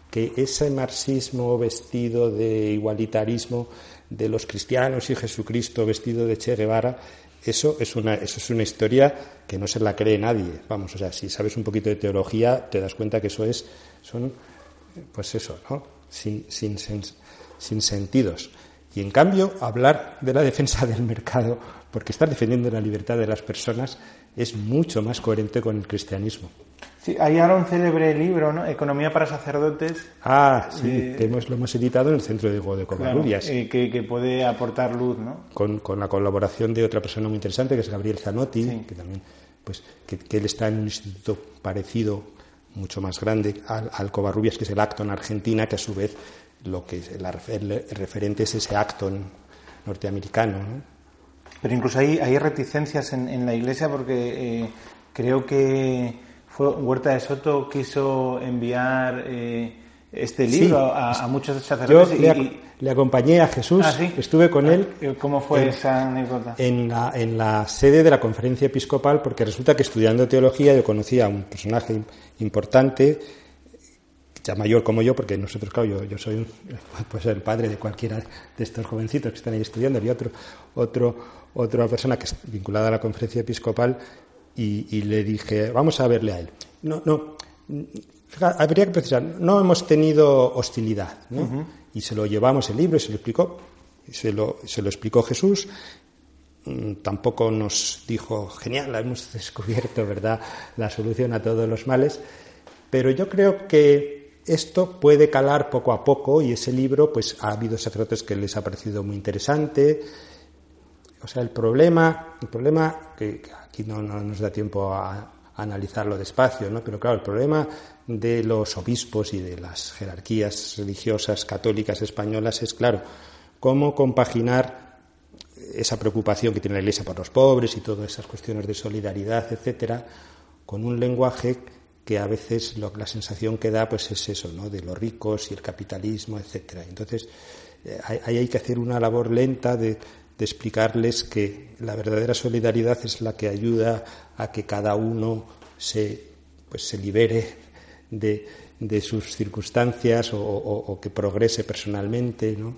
que ese marxismo vestido de igualitarismo de los cristianos y Jesucristo vestido de Che Guevara, eso es una, eso es una historia que no se la cree nadie. Vamos, o sea, si sabes un poquito de teología, te das cuenta que eso es, son, pues eso, ¿no? Sin, sin, sin sentidos. Y en cambio, hablar de la defensa del mercado, porque estar defendiendo la libertad de las personas, es mucho más coherente con el cristianismo. Sí, hay ahora un célebre libro, ¿no? Economía para sacerdotes. Ah, sí, que hemos, lo hemos editado en el Centro de, de Covarrubias. Eh, que, puede aportar luz, ¿no? Con, la colaboración de otra persona muy interesante, que es Gabriel Zanotti, que también, pues, que, él está en un instituto parecido, mucho más grande, al, al Covarrubias, que es el Acton Argentina, que a su vez lo que el, referente es ese Acton norteamericano, ¿no? Pero incluso hay, hay reticencias en, la Iglesia porque eh, creo que Huerta de Soto quiso enviar eh, este libro a, muchos sacerdotes. Yo le, acompañé a Jesús, ah, estuve con él. Ah, ¿Cómo fue esa anécdota? En la, en la sede de la conferencia episcopal, porque resulta que estudiando teología yo conocía a un personaje importante, ya mayor como yo, porque nosotros, claro, yo, soy pues el padre de cualquiera de estos jovencitos que están ahí estudiando, y otro, otro, otra persona que es vinculada a la conferencia episcopal y, le dije, vamos a verle a él. No, no, habría que precisar, no hemos tenido hostilidad, ¿no? Y se lo llevamos el libro y se lo explicó, se lo, se lo explicó Jesús. Mm, tampoco nos dijo, genial, hemos descubierto, ¿verdad?, la solución a todos los males. Pero yo creo que esto puede calar poco a poco y ese libro, pues ha habido sacerdotes que les ha parecido muy interesante. O sea, el problema, el problema que aquí no, nos da tiempo a, analizarlo despacio, ¿no? Pero claro, el problema de los obispos y de las jerarquías religiosas católicas españolas es, claro, cómo compaginar esa preocupación que tiene la Iglesia por los pobres y todas esas cuestiones de solidaridad, etcétera, con un lenguaje que a veces lo, la sensación que da pues es eso, ¿no? de los ricos y el capitalismo, etcétera. Entonces, eh, ahí hay que hacer una labor lenta de, explicarles que la verdadera solidaridad es la que ayuda a que cada uno se, pues, se libere de, de sus circunstancias o, que progrese personalmente, ¿no?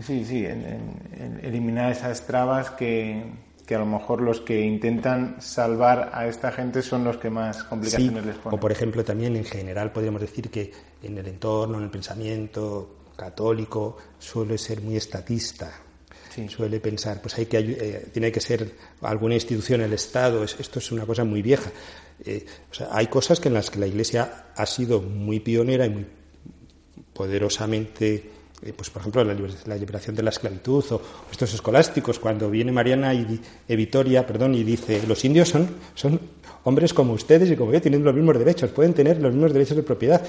Sí, sí, eliminar esas trabas que, que, a lo mejor los que intentan salvar a esta gente son los que más complicaciones les ponen. O por ejemplo también en general podríamos decir que en el entorno, en el pensamiento católico suele ser muy estatista. Suele pensar, pues hay que eh, tiene que ser alguna institución, el Estado. esto es una cosa muy vieja. Eh, hay cosas que en las que la Iglesia ha sido muy pionera y muy poderosamente, pues por ejemplo, la, liberación de la esclavitud o estos escolásticos, cuando viene Mariana y Vitoria, perdón, y dice, los indios son, son hombres como ustedes y como yo, tienen los mismos derechos, pueden tener los mismos derechos de propiedad,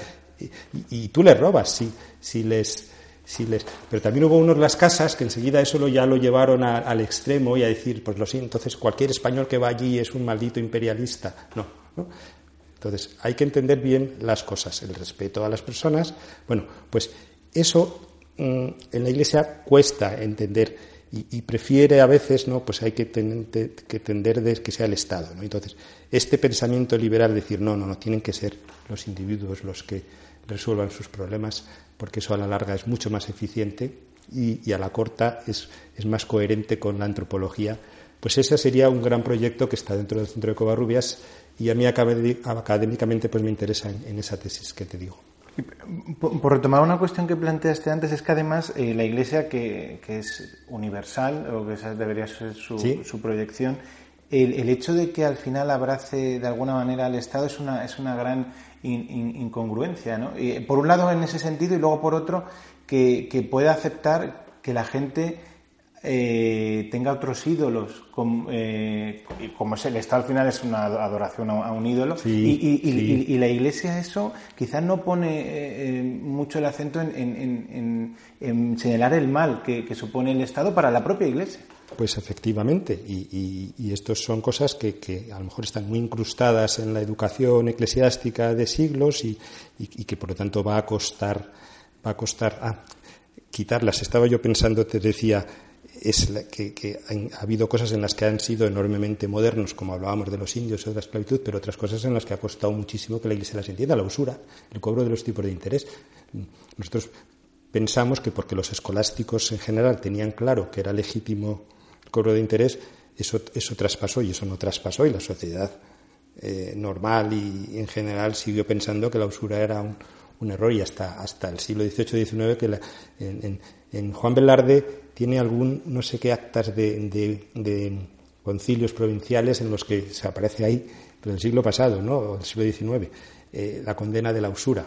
y, tú les robas si, si les... Si les... Pero también hubo unos las casas que enseguida eso ya lo llevaron al extremo y a decir, pues lo siento, entonces cualquier español que va allí es un maldito imperialista. No, entonces, hay que entender bien las cosas, el respeto a las personas. Bueno, pues eso en la Iglesia cuesta entender y, prefiere a veces, ¿no? Pues hay que, que tender de que sea el Estado, ¿no? Entonces, este pensamiento liberal, decir, no, no, no, tienen que ser los individuos los que resuelvan sus problemas, porque eso a la larga es mucho más eficiente y, a la corta es, más coherente con la antropología. Pues ese sería un gran proyecto que está dentro del Centro de Covarrubias y a mí académicamente pues me interesa en, esa tesis que te digo. Por, retomar una cuestión que planteaste antes, es que además eh, la Iglesia, que, es universal, o que esa debería ser su, proyección, el, hecho de que al final abrace de alguna manera al Estado es una, es una gran incongruencia. ¿no? por un lado en ese sentido y luego por otro que, que pueda aceptar que la gente eh, tenga otros ídolos, como, eh, como es el Estado al final es una adoración a, un ídolo, y, la Iglesia eso quizás no pone eh, mucho el acento en, señalar el mal que, supone el Estado para la propia Iglesia. Pues efectivamente, y, y estos son cosas que, a lo mejor están muy incrustadas en la educación eclesiástica de siglos y, que por lo tanto va a costar, va a costar ah, quitarlas. Estaba yo pensando, te decía, es que, ha habido cosas en las que han sido enormemente modernos, como hablábamos de los indios o de la esclavitud, pero otras cosas en las que ha costado muchísimo que la Iglesia las entienda, la usura, el cobro de los tipos de interés. Nosotros pensamos que porque los escolásticos en general tenían claro que era legítimo el cobro de interés, eso, eso traspasó y eso no traspasó y la sociedad eh, normal y en general siguió pensando que la usura era un, error y hasta, hasta el siglo XVIII-XIX que en Juan Velarde tiene algún, no sé qué actas de, concilios provinciales en los que se aparece ahí, pero del siglo pasado, ¿no? del siglo XIX, eh, la condena de la usura.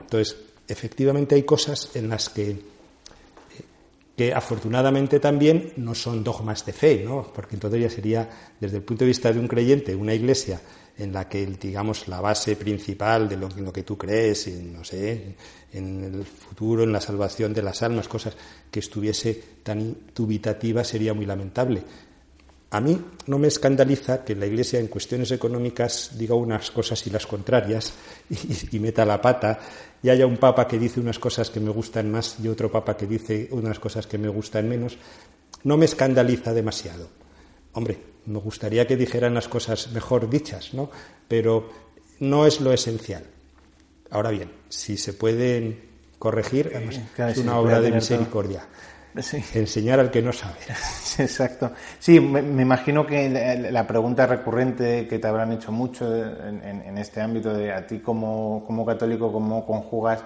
Entonces, efectivamente hay cosas en las que, eh, que afortunadamente también no son dogmas de fe, ¿no? porque entonces ya sería, desde el punto de vista de un creyente, una iglesia en la que, digamos, la base principal de lo, en lo que tú crees, en, no sé, en el futuro, en la salvación de las almas, cosas que estuviese tan dubitativa sería muy lamentable. A mí no me escandaliza que la Iglesia en cuestiones económicas diga unas cosas y las contrarias y, meta la pata y haya un papa que dice unas cosas que me gustan más y otro papa que dice unas cosas que me gustan menos. No me escandaliza demasiado. Hombre, me gustaría que dijeran las cosas mejor dichas, ¿no? Pero no es lo esencial. Ahora bien, si se pueden corregir, es una obra de misericordia. Enseñar al que no sabe. Exacto. Sí, me, imagino que la, pregunta recurrente que te habrán hecho mucho en, este ámbito de a ti como, como católico, cómo conjugas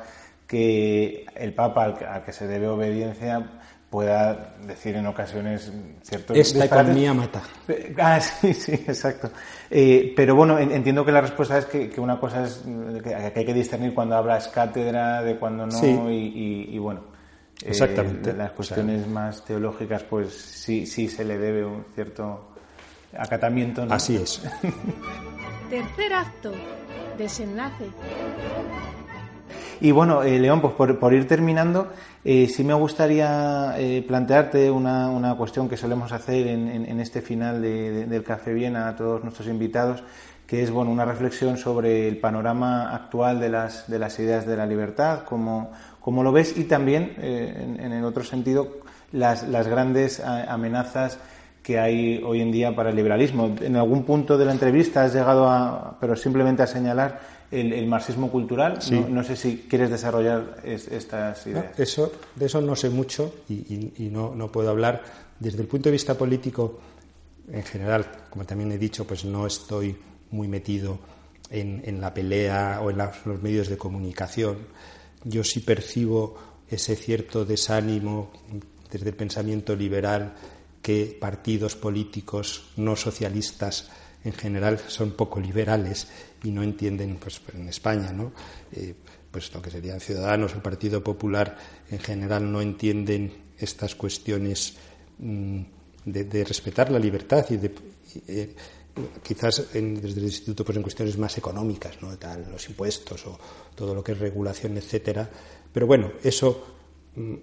que el Papa al que se debe obediencia pueda decir en ocasiones ciertos Esta economía mata. Ah, sí, sí, exacto. Eh, pero bueno, entiendo que la respuesta es que, una cosa es que hay que discernir cuando hablas cátedra de cuando no y, bueno. Eh, Exactamente. las cuestiones más teológicas, pues sí, sí se le debe un cierto acatamiento. Así es. Tercer acto. Desenlace. Y bueno, eh, León, pues por, ir terminando, eh, sí me gustaría eh, plantearte una, una, cuestión que solemos hacer en, en, este final del Café Viena a todos nuestros invitados, que es bueno, una reflexión sobre el panorama actual de las, de las ideas de la libertad, cómo, cómo lo ves, y también, en, en, el otro sentido, las, las grandes amenazas que hay hoy en día para el liberalismo. En algún punto de la entrevista has llegado a, pero simplemente a señalar el, marxismo cultural. No, sé si quieres desarrollar estas ideas. eso, de eso no sé mucho y, no, no, puedo hablar. Desde el punto de vista político, en general, como también he dicho, pues no estoy muy metido en, en la pelea o en los medios de comunicación. Yo sí percibo ese cierto desánimo desde el pensamiento liberal que partidos políticos no socialistas en general son poco liberales y no entienden, pues en España, ¿no? Eh, pues lo que serían ciudadanos, el Partido Popular en general no entienden estas cuestiones mm, de, respetar la libertad y de eh, quizás desde el instituto pues en cuestiones más económicas, ¿no? Tal, los impuestos o todo lo que es regulación, etcétera. Pero bueno, eso mm,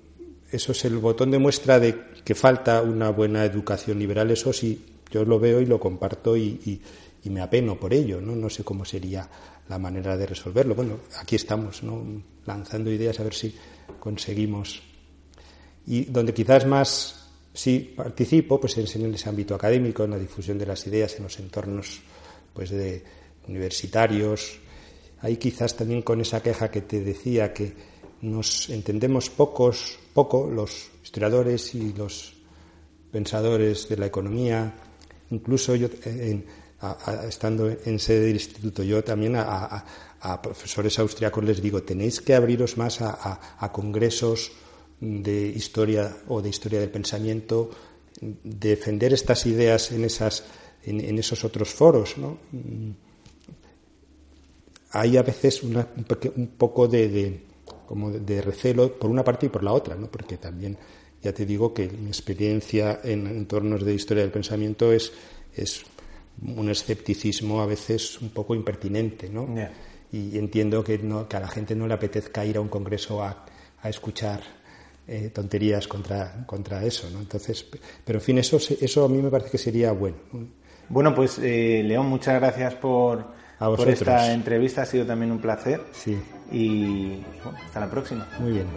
eso es el botón de muestra de que falta una buena educación liberal. Eso sí, yo lo veo y lo comparto y, me apeno por ello. ¿no? no sé cómo sería la manera de resolverlo. Bueno, aquí estamos, lanzando ideas a ver si conseguimos. Y donde quizás más sí participo, pues es en ese ámbito académico, en la difusión de las ideas en los entornos pues de universitarios. Ahí quizás también con esa queja que te decía que nos entendemos pocos, poco los historiadores y los pensadores de la economía, incluso yo, estando en sede del instituto, yo también a, profesores austriacos les digo, tenéis que abriros más a, congresos de historia o de historia del pensamiento, defender estas ideas en, esas, en, esos otros foros. ¿no? Hay a veces un, poco de como de recelo por una parte y por la otra, ¿no? porque también ya te digo que mi experiencia en entornos de historia del pensamiento es un escepticismo a veces un poco impertinente, ¿no? Y entiendo que, no, que a la gente no le apetezca ir a un congreso a, a escuchar eh, tonterías contra, contra eso, ¿no? Entonces, pero en fin, eso, eso a mí me parece que sería bueno. Bueno, pues eh, León, muchas gracias por, por esta entrevista, ha sido también un placer. Sí y bueno, hasta la próxima. Muy bien.